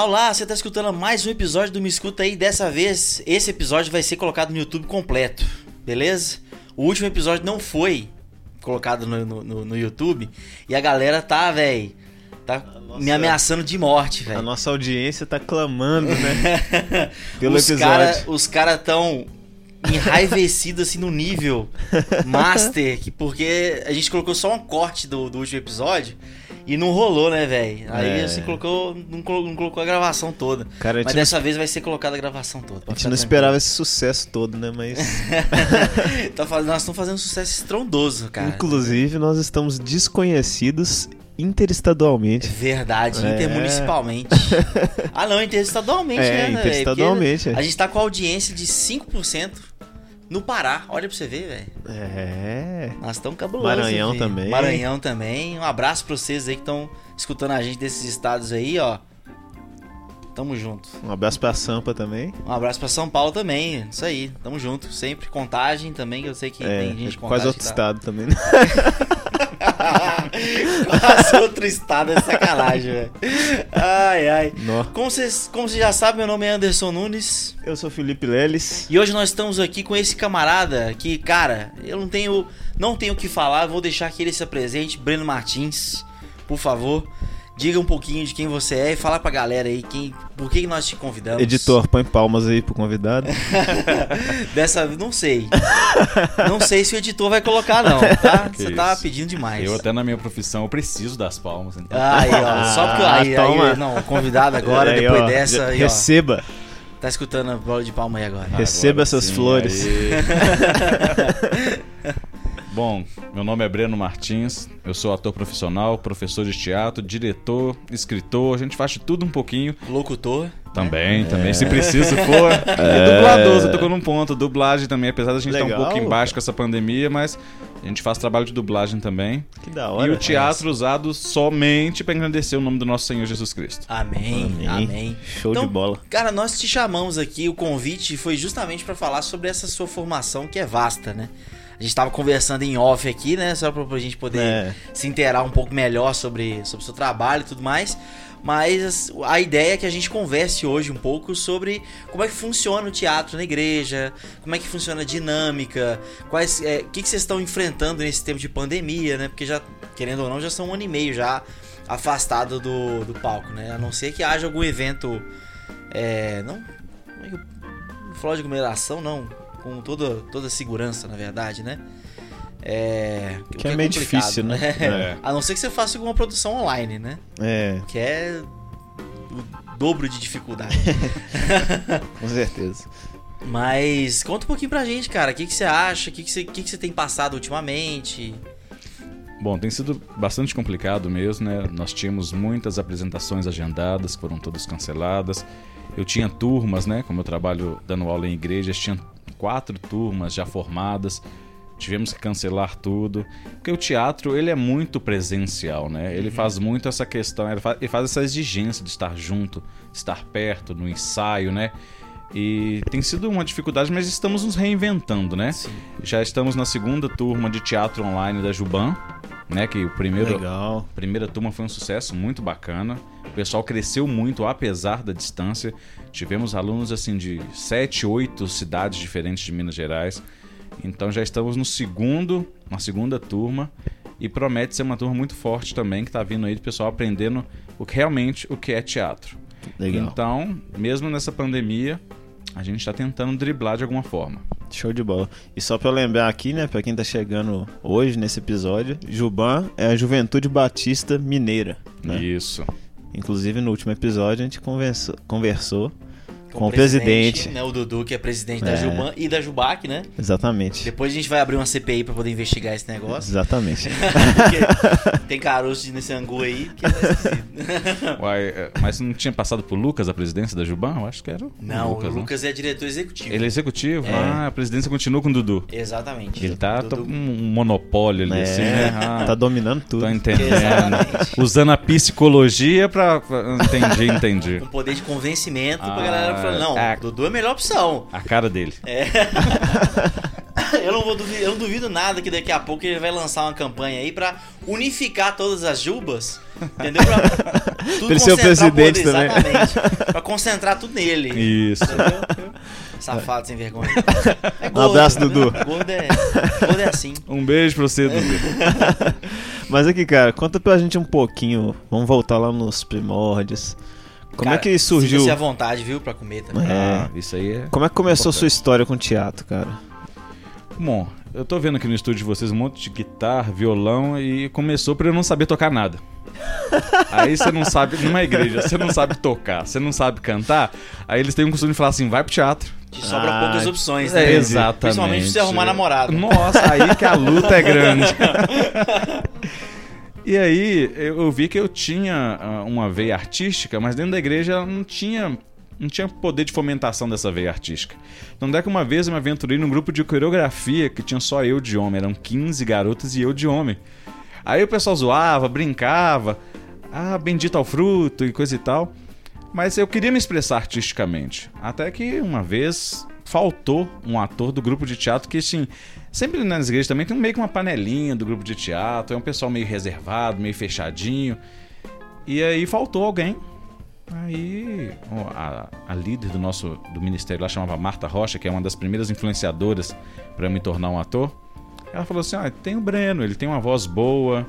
Olá, olá, você tá escutando mais um episódio do Me Escuta aí. Dessa vez, esse episódio vai ser colocado no YouTube completo, beleza? O último episódio não foi colocado no, no, no YouTube e a galera tá, velho, tá nossa- me ameaçando de morte, A velho. nossa audiência tá clamando, né? Pelo os episódio. cara, os cara tão enraivecidos assim no nível master, que porque a gente colocou só um corte do, do último episódio e não rolou, né, velho? Aí É. assim colocou não, colo- não colocou a gravação toda. Cara, Mas gente, não- dessa vez vai ser colocada a gravação toda. a gente não esperava esse sucesso todo, né? Mas, Tá faz- nós estamos fazendo um sucesso estrondoso, cara. inclusive, nós estamos desconhecidos interestadualmente. Verdade, É. intermunicipalmente. ah, não, interestadualmente, É, né? interestadualmente, é. A gente tá com audiência de 5% no Pará. Olha pra você ver, velho. É. Nós estamos cabulosos. Maranhão filho. também. Maranhão também. Um abraço pra vocês aí que estão escutando a gente desses estados aí, ó. Tamo junto. Um abraço pra Sampa também. Um abraço pra São Paulo também. Isso aí, tamo junto. Sempre contagem também, que eu sei que É, tem gente de quase contagem. outro tá- estado também. Quase outro estado é sacanagem, velho. Ai, ai. Nó. Como vocês, como vocês já sabem, meu nome é Anderson Nunes. Eu sou Felipe Leles. E hoje nós estamos aqui com esse camarada que, cara, eu não tenho não tenho o que falar, vou deixar que ele se apresente, Breno Martins, por favor. Diga um pouquinho de quem você é e fala pra galera aí quem, por que nós te convidamos. Editor, põe palmas aí pro convidado. Dessa vez, não sei. não sei se o editor vai colocar, não, tá? Que Você tá pedindo demais. Eu até na minha profissão, eu preciso das palmas. Então. Aí, ó, só porque aí, Ah, aí, toma. não, o convidado agora, Aí, depois ó, dessa, aí, ó, receba. tá escutando a bola de palma aí agora. receba essas sim, flores. Bom, meu nome é Breno Martins, eu sou ator profissional, professor de teatro, diretor, escritor, a gente faz de tudo um pouquinho. Locutor. Também, também, se preciso for. E dublador, você tocou num ponto. Dublagem também, apesar da gente estar um Legal. pouco embaixo com essa pandemia, mas a gente faz trabalho de dublagem também. Que da hora. e o teatro usado somente para engrandecer o nome do nosso Senhor Jesus Cristo. Amém, amém. Amém. Show Então, de bola. Cara, nós te chamamos aqui, o convite foi justamente pra falar sobre essa sua formação que é vasta, né? A gente tava conversando em off aqui, né? Só pra, pra gente poder É. se inteirar um pouco melhor sobre, sobre o seu trabalho e tudo mais. Mas a ideia é que a gente converse hoje um pouco sobre como é que funciona o teatro na igreja, como é que funciona a dinâmica, quais, é, o que, que vocês estão enfrentando nesse tempo de pandemia, né? Porque já, querendo ou não, já são um ano e meio já afastado do, do palco, né? A não ser que haja algum evento é, não, como é que eu- não falar de aglomeração, não, com toda, toda a segurança, na verdade, né? É, o Que é meio complicado, difícil, né? É. A não ser que você faça alguma produção online, né? É, Que é o dobro de dificuldade. com certeza. Mas conta um pouquinho pra gente, cara. O que, que você acha? O que, que, você, o que, que você tem passado ultimamente? Bom, tem sido bastante complicado mesmo, né? Nós tínhamos muitas apresentações agendadas, foram todas canceladas. Eu tinha turmas, né? Como eu trabalho dando aula em igrejas, tinha quatro turmas já formadas. Tivemos que cancelar tudo. Porque o teatro, ele é muito presencial, né? Ele faz muito essa questão, ele faz, ele faz essa exigência de estar junto, estar perto, no ensaio, né? E tem sido uma dificuldade, mas estamos nos reinventando, né? Sim. Já estamos na segunda turma de teatro online da Juban, né? Que o primeiro, Legal. primeira turma foi um sucesso muito bacana. O pessoal cresceu muito apesar da distância. Tivemos alunos assim de sete, oito cidades diferentes de Minas Gerais. Então já estamos no segundo, na segunda turma e promete ser uma turma muito forte também que está vindo aí do pessoal aprendendo o que realmente o que é teatro. Legal. Então, mesmo nessa pandemia, a gente está tentando driblar de alguma forma. Show de bola. E só eu lembrar aqui, né, pra quem tá chegando hoje nesse episódio, Juban é a Juventude Batista Mineira, né? Isso. Inclusive no último episódio a gente conversou, conversou com o presidente. Né, o Dudu, que é presidente da É. Juban e da Jubac, né? Exatamente. Depois a gente vai abrir uma CPI pra poder investigar esse negócio. Exatamente. Porque tem caroço nesse angu aí que é. Uai, é, mas não tinha passado pro Lucas a presidência da Juban? Eu acho que era o Não, Lucas, o né? Lucas é diretor executivo. Ele é executivo? É. Ah, a presidência continua com o Dudu. Exatamente. Ele tá Dudu- com um monopólio ali, É, assim, né? Ah, tá dominando tudo. tô entendendo. Exatamente. Usando a psicologia pra... pra- Entendi, entendi. Com poder de convencimento pra Ah, galera falar, não, é. Dudu é a melhor opção. A cara dele. Eu não, vou duvidar, eu não duvido nada que daqui a pouco ele vai lançar uma campanha aí pra unificar todas as jubas, entendeu? Pra, Tudo ele ser o presidente poder, também. Exatamente. pra concentrar tudo nele. Isso. Safado sem vergonha. É Um abraço, Dudu. Gordo é, gordo é assim. Um beijo pra você, Dudu. Mas aqui, cara, conta pra gente um pouquinho. Vamos voltar lá nos primórdios. Como Cara, é que surgiu? Sinta-se à vontade, viu, pra comer também. É. Ah, isso aí é. Como é que começou a Importante. sua história com teatro, cara? Bom, eu tô vendo aqui no estúdio de vocês um monte de guitarra, violão e começou por eu não saber tocar nada. Aí você não sabe, numa igreja, você não sabe tocar, você não sabe cantar, aí eles têm um costume de falar assim, vai pro teatro. Te sobram Ah, poucas opções, É, né? exatamente. Principalmente pra você arrumar namorado. Nossa, aí que a luta é grande. E aí eu vi que eu tinha ah, uma veia artística, mas dentro da igreja ela não tinha não tinha poder de fomentação dessa veia artística. Então é que uma vez eu me aventurei num grupo de coreografia que tinha só eu de homem, eram 15 garotas e eu de homem. Aí o pessoal zoava, brincava, ah, bendito ao fruto e coisa e tal. Mas eu queria me expressar artisticamente. Até que uma vez faltou um ator do grupo de teatro que, assim, sempre nas igrejas também tem meio que uma panelinha do grupo de teatro, é um pessoal meio reservado, meio fechadinho. E aí faltou alguém. Aí a, a líder do nosso do ministério lá chamava Marta Rocha, que é uma das primeiras influenciadoras para me tornar um ator. Ela falou assim: ah, tem o Breno, ele tem uma voz boa.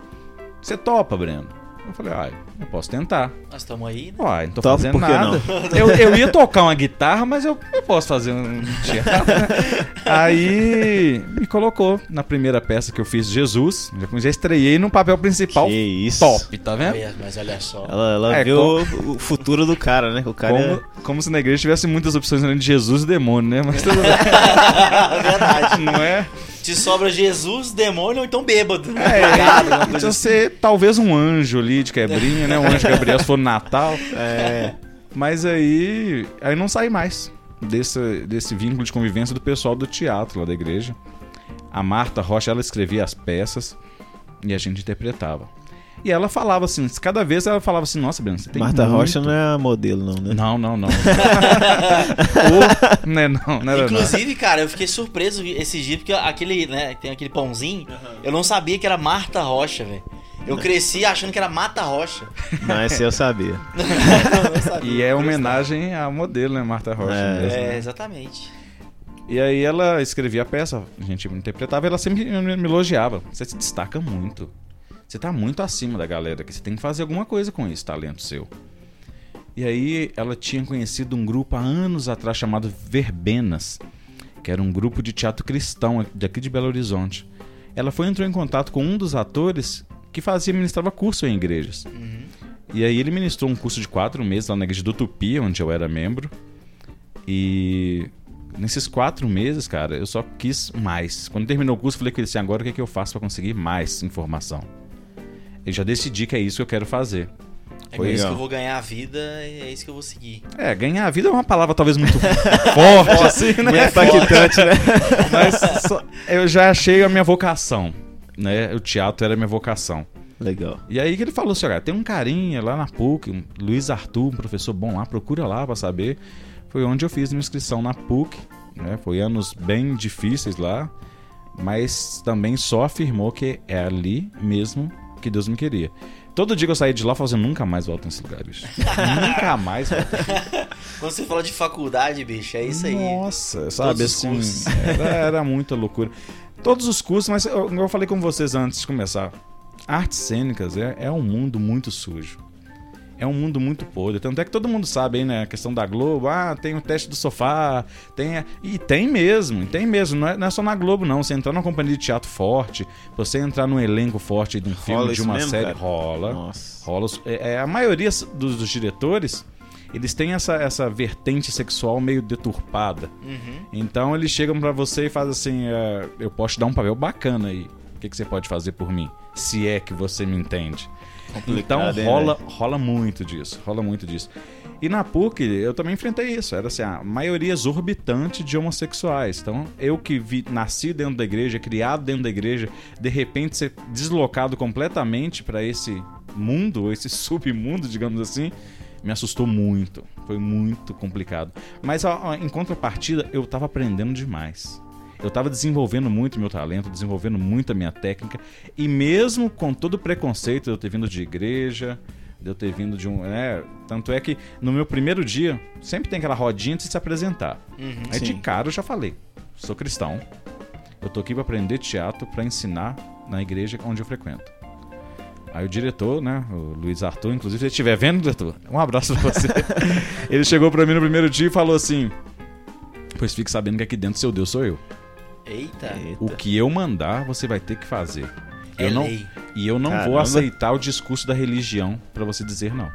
Você topa, Breno? Eu falei: ah, eu posso tentar. Nós estamos aí, né? Uai, não tô Topa, fazendo nada. Eu, eu ia tocar uma guitarra, mas eu, eu posso fazer um teatro. Aí me colocou na primeira peça que eu fiz, Jesus. Já, já estreiei no papel principal. Que isso. Top, tá vendo? Mas olha só. Ela, ela É, viu o, o futuro do cara, né? O cara Como, é... como se na igreja tivesse muitas opções além de Jesus e demônio, né? Mas tudo bem, Verdade. não é? Te sobra Jesus, demônio ou então bêbado. É, Drogado, alguma coisa Podia assim. ser talvez um anjo ali de quebrinha, né? Um anjo Gabriel se for no Natal. é... Mas aí. Aí não saí mais desse, desse vínculo de convivência do pessoal do teatro lá da igreja. A Marta Rocha, ela escrevia as peças e a gente interpretava. E ela falava assim, cada vez ela falava assim, nossa, Breno, você tem Marta muito... Rocha não é modelo, não, né? Não, não, não. Ou, né, não, não era não. Inclusive, cara, eu fiquei surpreso esse dia, porque aquele, né, tem aquele pãozinho, eu não sabia que era Marta Rocha, velho. Eu cresci achando que era Mata Rocha. Mas eu sabia. Eu sabia. E é homenagem à modelo, né, Marta Rocha É. mesmo. É, exatamente. E aí ela escrevia a peça, a gente interpretava e ela sempre me elogiava. Você se destaca muito. Você tá muito acima da galera, que você tem que fazer alguma coisa com esse talento seu. E aí ela tinha conhecido um grupo há anos atrás chamado Verbenas, que era um grupo de teatro cristão daqui de Belo Horizonte. Ela foi entrou em contato com um dos atores que fazia ministrava curso em igrejas. E aí ele ministrou um curso de quatro meses lá na igreja do Tupi, onde eu era membro. E nesses quatro meses, cara, eu só quis mais. Quando terminou o curso, falei com ele assim: agora o que, é que eu faço para conseguir mais informação? Eu já decidi que é isso que eu quero fazer. É Foi com isso que eu vou ganhar a vida, é isso que eu vou seguir. É, ganhar a vida é uma palavra talvez muito forte, assim, né? Muito impactante, né? Mas só- eu já achei a minha vocação, né? O teatro era a minha vocação. Legal. E aí que ele falou assim, olha, tem um carinha lá na PUC, um Luiz Arthur, um professor bom lá, procura lá pra saber. Foi onde eu fiz minha inscrição na PUC, né? Foi anos bem difíceis lá, mas também só afirmou que é ali mesmo que Deus me queria. Todo dia que eu saí de lá, eu falava assim, nunca mais volto nesse lugar, bicho. nunca mais volto. Quando você fala de faculdade, bicho, é isso aí. Nossa, sabe assim, era, era muita loucura. Todos os cursos, mas eu, eu falei com vocês antes de começar. Artes cênicas é, é um mundo muito sujo. É um mundo muito podre. Tanto é que todo mundo sabe aí, né? A questão da Globo. Ah, tem o teste do sofá. Tem. a- E tem mesmo, tem mesmo. Não é, não é só na Globo, não. Você entrar numa companhia de teatro forte, você entrar num elenco forte de um filme, de uma mesmo, série, cara? rola. Nossa. rola. É, é, a maioria dos, dos diretores, eles têm essa, essa vertente sexual meio deturpada. Uhum. Então eles chegam pra você e fazem assim: é, eu posso te dar um papel bacana aí. O que, que você pode fazer por mim? Se é que você me entende. Então Complicado, hein, rola, rola muito disso, rola muito disso. E na PUC eu também enfrentei isso. Era assim, a maioria exorbitante de homossexuais. Então, eu que vi, nasci dentro da igreja, criado dentro da igreja, de repente ser deslocado completamente pra esse mundo, esse submundo, digamos assim, me assustou muito. Foi muito complicado. Mas ó, em contrapartida, eu tava aprendendo demais. Eu tava desenvolvendo muito meu talento, desenvolvendo muito a minha técnica. E mesmo com todo o preconceito de eu ter vindo de igreja, de eu ter vindo de um. Né? Tanto é que no meu primeiro dia, sempre tem aquela rodinha de se apresentar. Uhum. Aí de Sim. cara eu já falei: sou cristão, eu tô aqui pra aprender teatro, pra ensinar na igreja onde eu frequento. Aí o diretor, né, o Luiz Arthur, inclusive, se ele estiver vendo, diretor, um abraço pra você. ele chegou pra mim no primeiro dia e falou assim: Pois fique sabendo que aqui dentro seu Deus sou eu. Eita. O que eu mandar, você vai ter que fazer. É Eu não, lei. e eu não vou Caramba. aceitar o discurso da religião pra você dizer não.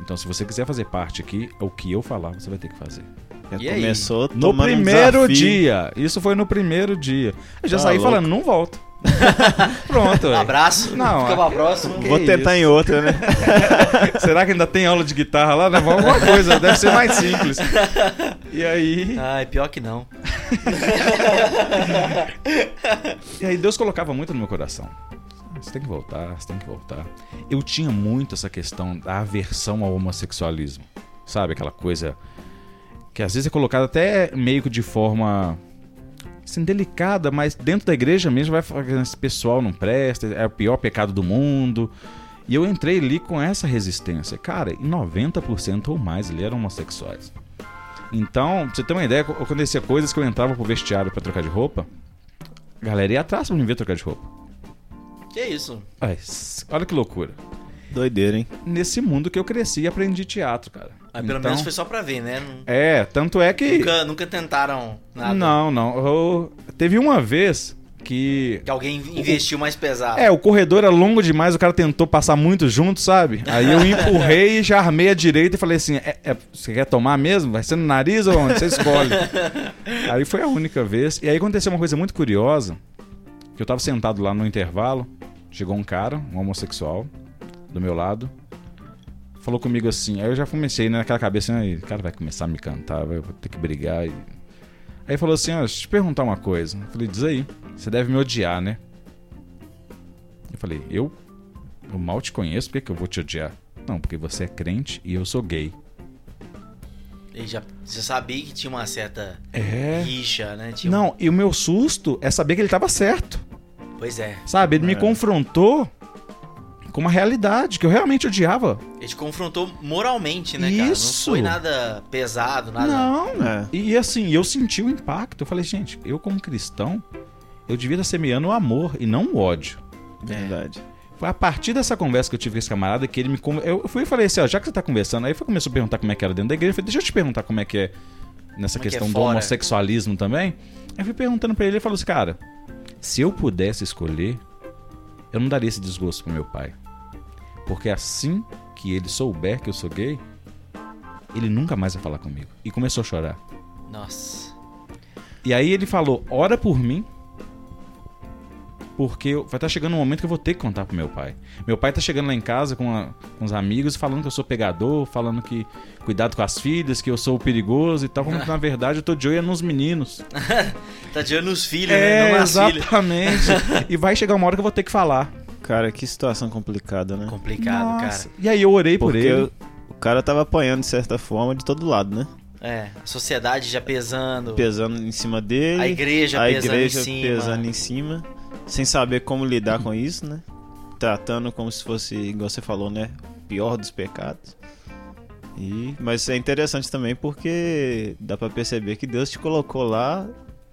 Então, se você quiser fazer parte aqui, o que eu falar, você vai ter que fazer. Já E aí? começou No um primeiro desafio. dia. Isso foi no primeiro dia. Eu já Tá saí louco. falando, não volto. Pronto. Um abraço. Não, Fica é- pra próxima. Vou tentar em outra, né? Será que ainda tem aula de guitarra lá? Leva alguma coisa, deve ser mais simples. E aí, Ai, pior que não. e aí Deus colocava muito no meu coração. Você tem que voltar, você tem que voltar. Eu tinha muito essa questão da aversão ao homossexualismo. Sabe, aquela coisa que às vezes é colocada até meio que de forma assim, delicada, mas dentro da igreja mesmo vai falar que esse pessoal não presta, é o pior pecado do mundo. E eu entrei ali com essa resistência. Cara, e 90% ou mais ali eram homossexuais. Então, pra você ter uma ideia, acontecia coisas que eu entrava pro vestiário pra trocar de roupa, a galera ia atrás pra me ver trocar de roupa. Que isso? Ai, olha que loucura. Doideira, hein? Nesse mundo que eu cresci e aprendi teatro, cara. Mas pelo Então- menos foi só pra ver, né? Não- É, tanto é que. Nunca, nunca tentaram nada. Não, não. Eu- Teve uma vez que. Que alguém investiu mais pesado. É, o corredor era longo demais, o cara tentou passar muito junto, sabe? Aí eu empurrei, já armei a direita e falei assim: "É- é- você quer tomar mesmo? Vai ser no nariz ou onde? Você escolhe. aí foi a única vez. E aí aconteceu uma coisa muito curiosa: que eu tava sentado lá no intervalo, chegou um cara, um homossexual, do meu lado, falou comigo assim. Aí eu já comecei né, naquela cabeça: aí, o cara vai começar a me cantar, vai- ter que brigar. E... Aí falou assim: ó, deixa eu te perguntar uma coisa. Eu falei: diz aí, você deve me odiar, né? Eu falei, eu, eu mal te conheço, por que, que eu vou te odiar? Não, porque você é crente e eu sou gay. Ele já, você sabia que tinha uma certa É. rixa, né? Tinha um- Não, e o meu susto é saber que ele tava certo. Pois é. Sabe? Ele me É. confrontou com uma realidade que eu realmente odiava. Ele te confrontou moralmente, né, cara? Isso. Não foi nada pesado, nada. Não. É. E assim, eu senti o impacto. Eu falei, gente, eu como cristão, eu devia estar semeando o amor e não o ódio. Verdade. Foi a partir dessa conversa que eu tive com esse camarada que ele me. Eu fui e falei assim: ó, já que você tá conversando, aí foi começou a perguntar como é que era dentro da igreja. Eu falei, deixa eu te perguntar como é que é nessa Como é que é questão do fora? homossexualismo também. Aí eu fui perguntando pra ele, ele falou assim: cara, se eu pudesse escolher, eu não daria esse desgosto pro meu pai. Porque assim que ele souber que eu sou gay, ele nunca mais vai falar comigo. E começou a chorar. Nossa. E aí ele falou: ora por mim. Porque vai estar chegando um momento que eu vou ter que contar pro meu pai. Meu pai tá chegando lá em casa com, a- com os amigos falando que eu sou pegador, falando que cuidado com as filhas, que eu sou perigoso e tal. Quando na verdade eu tô de olho nos meninos. Tá de olho nos filhos, né? É, Não nas filhas. exatamente. e vai chegar uma hora que eu vou ter que falar. Cara, que situação complicada, né? Complicado, Nossa. cara. E aí eu orei por Porque ele. o, o cara tava apanhando de certa forma de todo lado, né? É, a sociedade já pesando. Pesando em cima dele. A igreja a pesando igreja em cima. pesando em cima. Sem saber como lidar com isso, né? Tratando como se fosse, igual você falou, né? O pior dos pecados. E, mas é interessante também porque dá pra perceber que Deus te colocou lá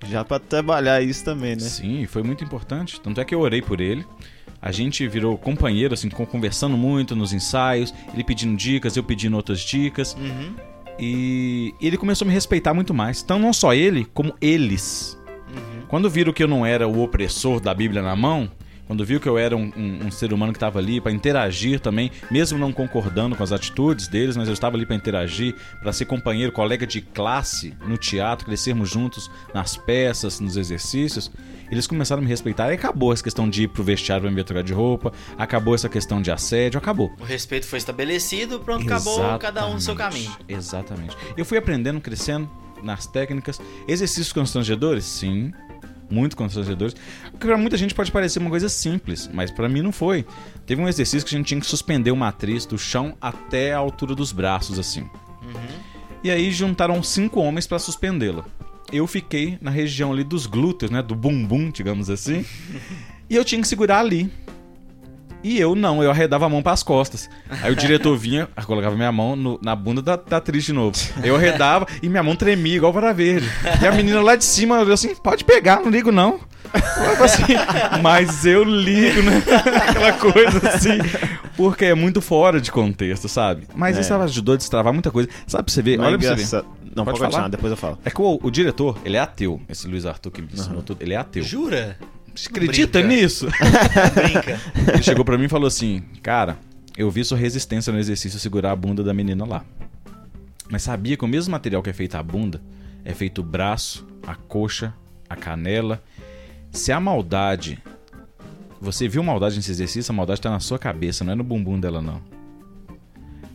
já pra trabalhar isso também, né? Sim, foi muito importante. Tanto é que eu orei por ele. A gente virou companheiro, assim, conversando muito nos ensaios. Ele pedindo dicas, eu pedindo outras dicas. Uhum, E ele começou a me respeitar muito mais. Então, não só ele, como eles. uhum. Quando viram que eu não era o opressor da Bíblia na mão, quando viu que eu era um, um- um ser humano que estava ali para interagir também, mesmo não concordando com as atitudes deles, mas eu estava ali para interagir, para ser companheiro, colega de classe no teatro, crescermos juntos nas peças, nos exercícios, eles começaram a me respeitar. E acabou essa questão de ir pro vestiário pra me trocar de roupa, acabou essa questão de assédio, acabou. O respeito foi estabelecido, pronto, acabou cada um no seu caminho. Exatamente. Eu fui aprendendo, crescendo nas técnicas. Exercícios constrangedores? Sim. Muito constrangedores. Porque pra muita gente pode parecer uma coisa simples, mas pra mim não foi. Teve um exercício que a gente tinha que suspender uma atriz do chão até a altura dos braços, assim. Uhum. E aí juntaram cinco homens pra suspendê-la. Eu fiquei na região ali dos glúteos, né? Do bumbum, digamos assim. e eu tinha que segurar ali. E eu não, eu arredava a mão pras costas. Aí o diretor vinha, colocava minha mão no- na bunda da, da atriz de novo. Eu arredava e minha mão tremia igual para verde. E a menina lá de cima olhou assim: pode pegar, não ligo não. Eu assim, mas eu ligo, né? Aquela coisa assim. Porque é muito fora de contexto, sabe? Mas É. isso ajudou a destravar muita coisa. Sabe pra você ver? Mas Olha pra você ver. Não, Pode pode, continuar, falar? depois eu falo. É que o, o diretor, ele é ateu. Esse Luiz Arthur que me ensinou tudo, ele é ateu. Jura? Você acredita Brinca. nisso? Brinca. Ele chegou pra mim e falou assim: Cara, eu vi sua resistência no exercício segurar a bunda da menina lá. Mas sabia que o mesmo material que é feito a bunda é feito o braço, a coxa, a canela. Se a maldade. Você viu maldade nesse exercício, a maldade tá na sua cabeça, não é no bumbum dela, não.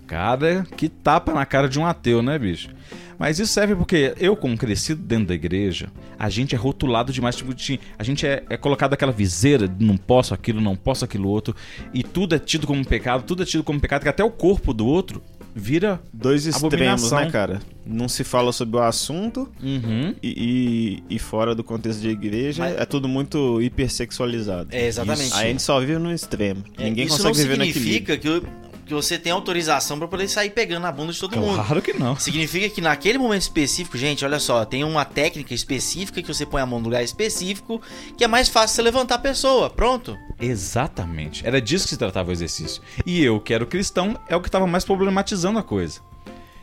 Cara, que tapa na cara de um ateu, né, bicho? Mas isso serve porque eu, como crescido dentro da igreja, a gente é rotulado demais. Tipo, de- a gente é, é colocado aquela viseira de não posso aquilo, não posso aquilo outro. E tudo é tido como pecado, tudo é tido como pecado, que até o corpo do outro vira. Dois extremos, né, cara? Não se fala sobre o assunto Uhum. e, e, e fora do contexto de igreja Mas- é tudo muito hipersexualizado. É, exatamente. Isso. Aí a gente só vive no extremo. É, Ninguém isso consegue não viver no equilíbrio. significa que, o- que você tem autorização pra poder sair pegando a bunda de todo mundo. Claro que não. Significa que naquele momento específico, gente, olha só, tem uma técnica específica que você põe a mão no lugar específico, que é mais fácil você levantar a pessoa. Pronto. Exatamente. Era disso que se tratava o exercício. E eu, que era o cristão, é o que estava mais problematizando a coisa.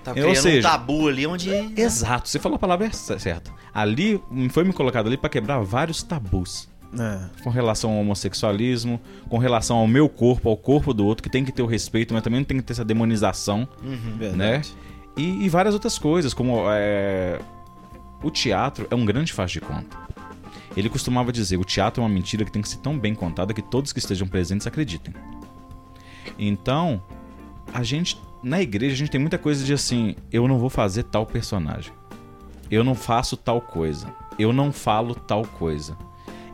Tá Ou criando seja, um tabu ali onde. Exato, você falou a palavra certa. Ali foi me colocado ali para quebrar vários tabus. É. com relação ao homossexualismo, com relação ao meu corpo, ao corpo do outro, que tem que ter o respeito, mas também não tem que ter essa demonização, Uhum. Né? E, e várias outras coisas, como é, o teatro é um grande faz de conta. Ele costumava dizer: o teatro é uma mentira que tem que ser tão bem contada que todos que estejam presentes acreditem. Então, a gente, na igreja, a gente tem muita coisa de assim: eu não vou fazer tal personagem, eu não faço tal coisa, eu não falo tal coisa.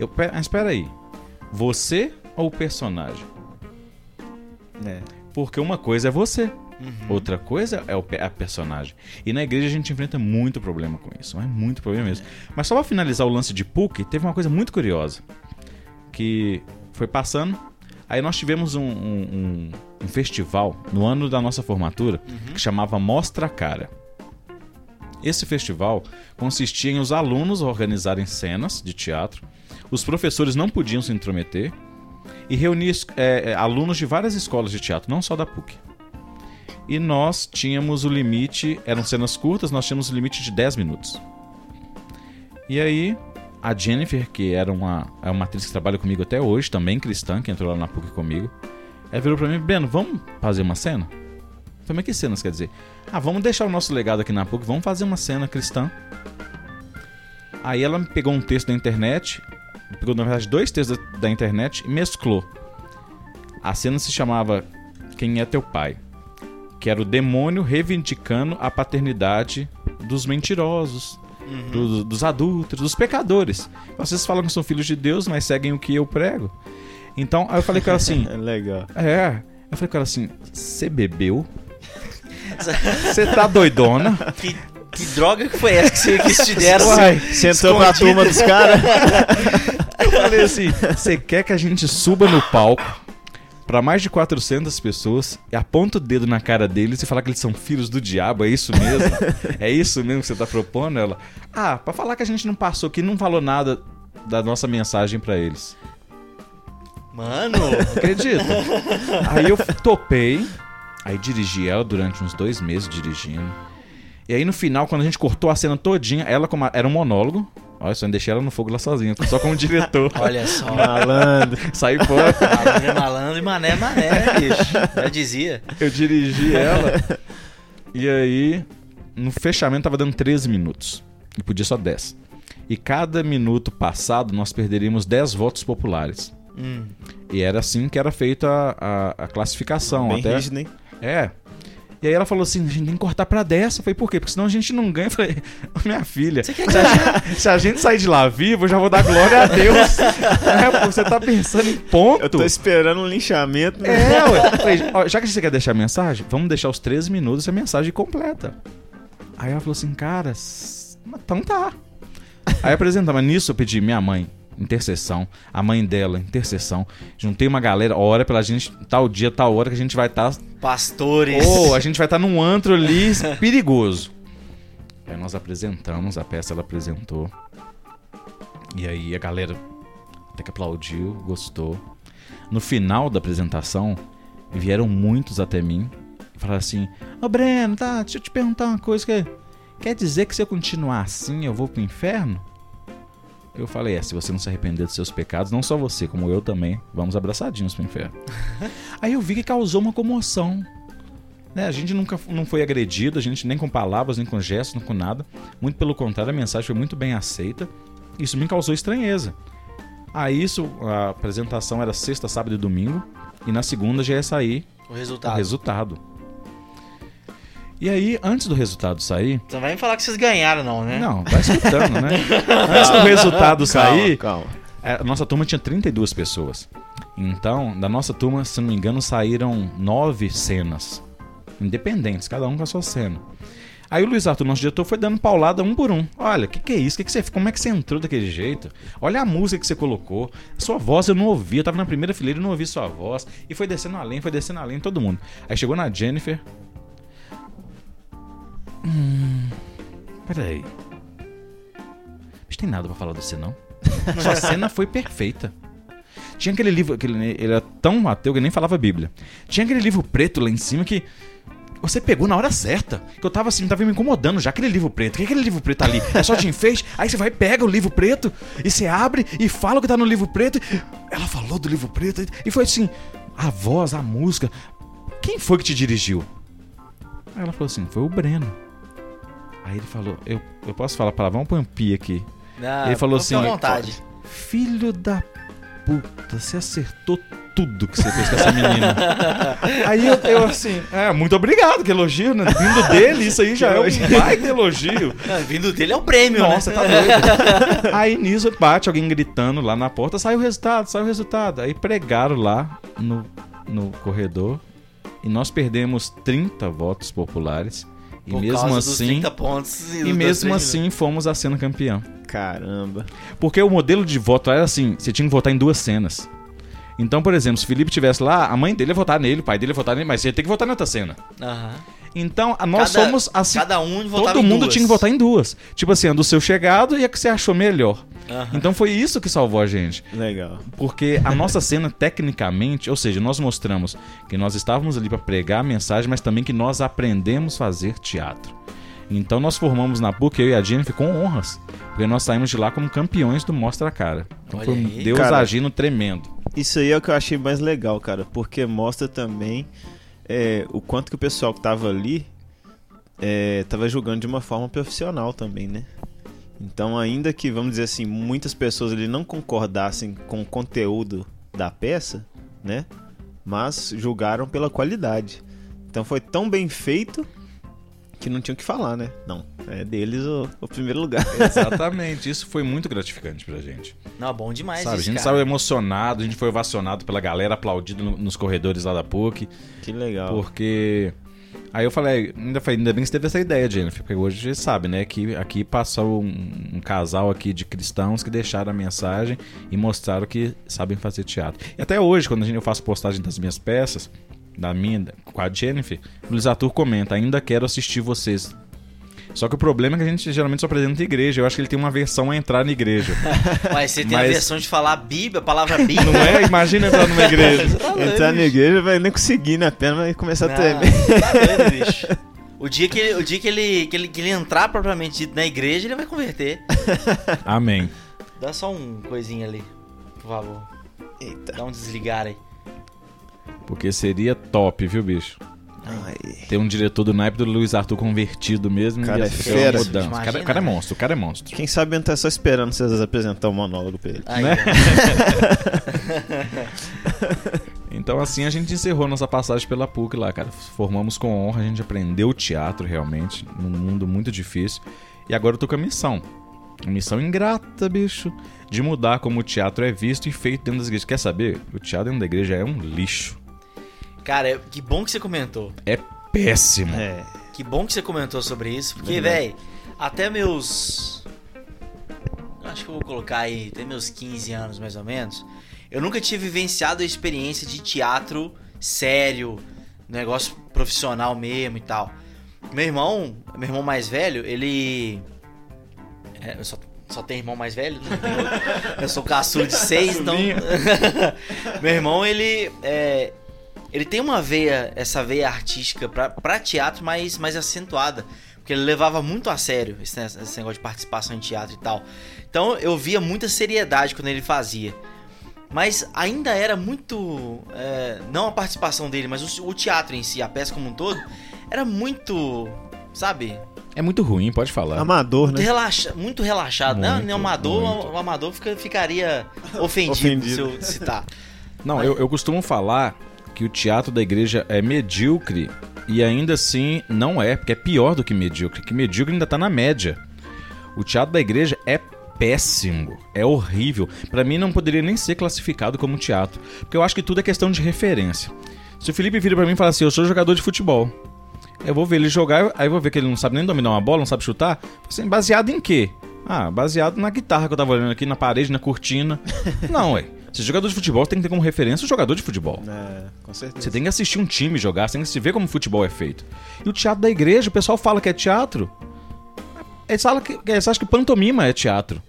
Eu, mas espera aí, você ou o personagem? É. Porque uma coisa é você, outra coisa é o a personagem. E na igreja a gente enfrenta muito problema com isso, mas muito problema mesmo. Mas só pra finalizar o lance de PUC, teve uma coisa muito curiosa. Que foi passando, aí nós tivemos um, um- um- festival no ano da nossa formatura que chamava Mostra a Cara. Esse festival consistia em os alunos organizarem cenas de teatro, os professores não podiam se intrometer e reunir é, é, alunos de várias escolas de teatro, não só da PUC. E nós tínhamos o limite, eram cenas curtas, nós tínhamos o limite de 10 minutos. E aí, a Jennifer, que era uma, é uma atriz que trabalha comigo até hoje, também cristã, que entrou lá na PUC comigo, ela virou pra mim, Breno, vamos fazer uma cena? Eu falei, mas que cenas quer dizer? Ah, vamos deixar o nosso legado aqui na PUC, vamos fazer uma cena cristã. Aí ela me pegou um texto da internet, pegou na verdade dois textos da, da internet e mesclou. A cena se chamava Quem é Teu Pai? Que era o demônio reivindicando a paternidade dos mentirosos, do- dos adúlteros, dos pecadores. Vocês falam que são filhos de Deus, mas seguem o que eu prego. Então, aí eu falei com ela assim: É legal. É. Eu falei com ela assim: Você bebeu? Você tá doidona? Que, que droga que foi essa que, você, que eles te deram? Uai, Você entrou pra turma dos caras? Eu falei assim: Você quer que a gente suba no palco pra mais de 400 pessoas e aponta o dedo na cara deles e falar que eles são filhos do diabo? É isso mesmo? É isso mesmo que você tá propondo? Ela: Ah, pra falar que a gente não passou aqui, não falou nada da nossa mensagem pra eles. Mano, Acredita? aí eu topei, aí dirigi ela durante uns dois meses dirigindo. E aí no final, quando a gente cortou a cena todinha, ela como era um monólogo. Olha, só deixei ela no fogo lá sozinha, só como diretor. olha só. Malandro. Saí fora, Malandro é malandro e mané é mané, né, bicho? Já dizia. eu dirigi ela. E aí, no fechamento tava dando 13 minutos. E podia só 10. E cada minuto passado, nós perderíamos 10 votos populares. Hum. E era assim que era feita a, a- a classificação. Bem até... rígido, hein? É. E aí ela falou assim, a gente tem que cortar pra dessa. Eu falei, por quê? Porque senão a gente não ganha. Eu falei, minha filha, se a, gente, se a gente sair de lá vivo, eu já vou dar glória a Deus. é, você tá pensando em ponto. Eu tô esperando um linchamento. né? É, ué. Falei, ó, já que você quer deixar a mensagem, vamos deixar os 13 minutos e a mensagem completa. Aí ela falou assim, cara, então tá. Aí apresentava. Nisso eu pedi minha mãe, intercessão. A mãe dela, intercessão. Juntei uma galera, ora pela gente, tal dia, tal hora que a gente vai estar. Pastores. Ou a gente vai estar num antro ali perigoso. Aí nós apresentamos, a peça ela apresentou. E aí a galera até que aplaudiu, gostou. No final da apresentação, vieram muitos até mim e falaram assim: Ô Breno, tá, deixa eu te perguntar uma coisa. Que, quer dizer que se eu continuar assim eu vou pro inferno? Eu falei: É, se você não se arrepender dos seus pecados, não só você, como eu também, vamos abraçadinhos pro inferno. Aí eu vi que causou uma comoção. Né, a gente nunca não foi agredido, a gente nem com palavras, nem com gestos, nem com nada. Muito pelo contrário, a mensagem foi muito bem aceita. Isso me causou estranheza. Aí isso, a apresentação era sexta, sábado e domingo. E na segunda já ia sair O resultado. o resultado. E aí, antes do resultado sair. Você não vai me falar que vocês ganharam, não, né? Não, vai escutando, né? Antes do resultado sair, Calma, calma. é, a nossa turma tinha 32 pessoas. Então, da nossa turma, se não me engano, saíram nove cenas. Independentes, cada um com a sua cena. Aí o Luiz Arthur, nosso diretor, foi dando paulada um por um. Olha, o que, que é isso? Que que você, como é que você entrou daquele jeito? Olha a música que você colocou. Sua voz eu não ouvi. Eu tava na primeira fileira e não ouvi sua voz. E foi descendo além, foi descendo além, todo mundo. Aí chegou na Jennifer. Hum. Peraí. Não tem nada pra falar você, não. Sua cena foi perfeita. Tinha aquele livro, aquele, ele era tão ateu que nem falava Bíblia. Tinha aquele livro preto lá em cima que você pegou na hora certa. Que eu tava assim, tava me incomodando já. Aquele livro preto. O que é aquele livro preto ali? É só de enfeite? Aí você vai, pega o livro preto e você abre e fala o que tá no livro preto. Ela falou do livro preto e foi assim: a voz, a música. Quem foi que te dirigiu? Aí ela falou assim: foi o Breno. Aí ele falou: eu, eu posso falar palavrão? Põe um pi aqui. Ah, Ele falou assim, vontade. Filho da puta, você acertou tudo que você fez com essa menina. aí eu, eu assim, é, muito obrigado, que elogio, né? Vindo dele, isso aí já é um baita elogio. Ah, Vindo dele é o prêmio, Nossa, né? tá doido. aí nisso bate alguém gritando lá na porta, sai o resultado, sai o resultado. Aí pregaram lá no, no corredor e nós perdemos 30 votos populares. E Por mesmo assim, 30 pontos e dos mesmo assim fomos a cena campeã. Caramba. Porque o modelo de voto era assim: você tinha que votar em duas cenas. Então, por exemplo, se o Felipe tivesse lá, a mãe dele ia votar nele, o pai dele ia votar nele, mas você ia ter que votar na outra cena. Aham. Então, nós Cada- somos assim. Cada um votava Todo em mundo duas. tinha que votar em duas. Tipo assim, a do seu chegado e a que você achou melhor. Aham. Então foi isso que salvou a gente. Legal. Porque a nossa cena, tecnicamente, ou seja, nós mostramos que nós estávamos ali para pregar a mensagem, mas também que nós aprendemos a fazer teatro. Então nós formamos na PUC, eu e a Jennifer, com honras. Porque nós saímos de lá como campeões do Mostra a Cara. Então Olha foi um aí. Deus Cara, agindo tremendo. Isso aí é o que eu achei mais legal, cara, porque mostra também é, o quanto que o pessoal que tava ali é, tava julgando de uma forma profissional também, né? Então, ainda que, vamos dizer assim, muitas pessoas ali não concordassem com o conteúdo da peça, né? Mas julgaram pela qualidade. Então foi tão bem feito que não tinha o que falar, né? Não, é deles o, o primeiro lugar. Exatamente, isso foi muito gratificante pra gente. Não, bom demais Sabe, a isso, gente cara. saiu emocionado, a gente foi ovacionado pela galera, aplaudido no- nos corredores lá da PUC, que legal. porque... Aí eu falei, ainda, falei, ainda bem que você teve essa ideia, Jennifer, porque hoje a gente sabe, né, que aqui passou um, um casal aqui de cristãos que deixaram a mensagem e mostraram que sabem fazer teatro. E até hoje, quando a gente, eu faço postagem das minhas peças, da minha, com a Jennifer, o Luiz Arthur comenta, ainda quero assistir vocês. Só que o problema é que a gente geralmente só apresenta igreja. Eu acho que ele tem uma versão a entrar na igreja. Mas você tem a Mas- versão de falar Bíblia, a palavra Bíblia. Não é? Imagina entrar numa igreja. Tá doido, Entrar na bicho. igreja vai nem conseguir na perna, vai começar a Não, tremer. tá doido, bicho. O dia, que ele, o dia que, ele, que, ele, que ele entrar propriamente na igreja, ele vai converter. Amém. Dá só um coisinho ali, por favor. Eita. Dá um desligar aí. Porque seria top, viu, bicho? Ai. Ter um diretor do naipe do Luiz Arthur convertido mesmo. Cara, é fera. uma mudança. O cara, o cara é Imagina. monstro, o cara é monstro. Quem sabe não tá só esperando vocês apresentar o monólogo pra ele. Aí, Né? ó. Então assim a gente encerrou nossa passagem pela PUC lá, cara. Formamos com honra, a gente aprendeu teatro realmente, num mundo muito difícil. E agora eu tô com a missão. Uma missão ingrata, bicho. De mudar como o teatro é visto e feito dentro das igrejas. Quer saber? O teatro dentro da igreja é um lixo. Cara, é- que bom que você comentou. É péssimo. É. Que bom que você comentou sobre isso. Porque, velho, até meus. acho que eu vou colocar aí, tem meus 15 anos mais ou menos. Eu nunca tive vivenciado a experiência de teatro sério, negócio profissional mesmo e tal. Meu irmão, meu irmão mais velho, ele. É, eu só, só tenho irmão mais velho, né? Eu sou caçula de seis, então. meu irmão, ele. É, ele tem uma veia, essa veia artística pra, pra teatro mais, mais acentuada. Porque ele levava muito a sério esse, esse negócio de participação em teatro e tal. Então eu via muita seriedade quando ele fazia. Mas ainda era muito. É, não a participação dele, mas o, o, teatro em si, a peça como um todo, era muito. Sabe? É muito ruim, pode falar. Amador, muito né? Relaxa, muito relaxado. Né? Muito, não, amador, muito. o amador fica, ficaria ofendido, ofendido, se eu citar. Não, mas... eu, eu costumo falar que o teatro da igreja é medíocre e ainda assim não é, porque é pior do que medíocre, que medíocre ainda tá na média. O teatro da igreja é péssimo, é horrível. Para mim não poderia nem ser classificado como teatro, porque eu acho que tudo é questão de referência. Se o Felipe vira para mim e fala assim: "Eu sou jogador de futebol". Eu vou ver ele jogar, aí eu vou ver que ele não sabe nem dominar uma bola, não sabe chutar. Assim, baseado em quê? Ah, baseado na guitarra que eu tava olhando aqui na parede, na cortina. não, ué. Se jogador de futebol tem que ter como referência o jogador de futebol. É, com certeza. Você tem que assistir um time jogar, você tem que se ver como futebol é feito. E o teatro da igreja, o pessoal fala que é teatro. Eles, falam que, eles acham que pantomima é teatro.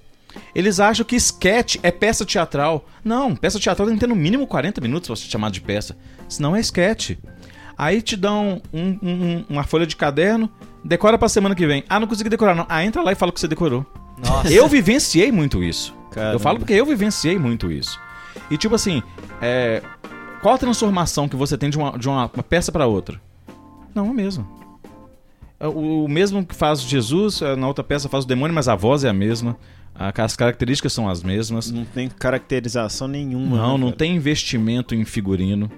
Eles acham que sketch é peça teatral. Não, peça teatral tem que ter no mínimo 40 minutos pra ser chamado de peça. Senão é sketch. Aí te dão um, um, uma folha de caderno, decora pra semana que vem. Ah, não consegui decorar, não. Ah, entra lá e fala que você decorou. Nossa. Eu vivenciei muito isso. Caramba. Eu falo porque eu vivenciei muito isso. E tipo assim, é, qual a transformação que você tem de uma, de uma, uma peça para outra? Não, a mesma. É, o, o mesmo que faz Jesus, é, na outra peça faz o demônio, mas a voz é a mesma. As características são as mesmas. Não tem caracterização nenhuma. Não, né, não tem investimento em figurino.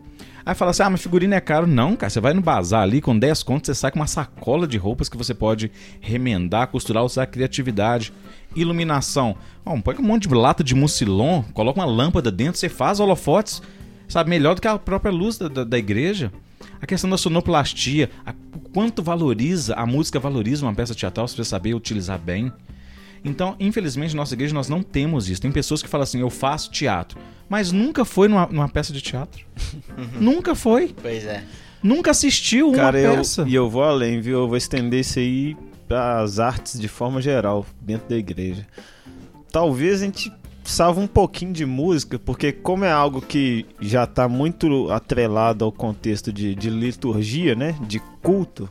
Aí fala assim: ah, mas figurino é caro. Não, cara, você vai no bazar ali com 10 contos, você sai com uma sacola de roupas que você pode remendar, costurar, usar criatividade. Iluminação. Bom, põe um monte de lata de mucilon, coloca uma lâmpada dentro, você faz holofotes, sabe, melhor do que a própria luz da, da, da igreja. A questão da sonoplastia, a, quanto valoriza, a música valoriza uma peça teatral, se você saber utilizar bem. Então, infelizmente, na nossa igreja nós não temos isso. Tem pessoas que falam assim, eu faço teatro, mas nunca foi numa, numa peça de teatro. nunca foi. Pois é. Nunca assistiu uma Cara, peça. Eu, e eu vou além, viu? Eu vou estender isso aí para as artes de forma geral, dentro da igreja. Talvez a gente salva um pouquinho de música, porque como é algo que já está muito atrelado ao contexto de, de liturgia, né? De culto,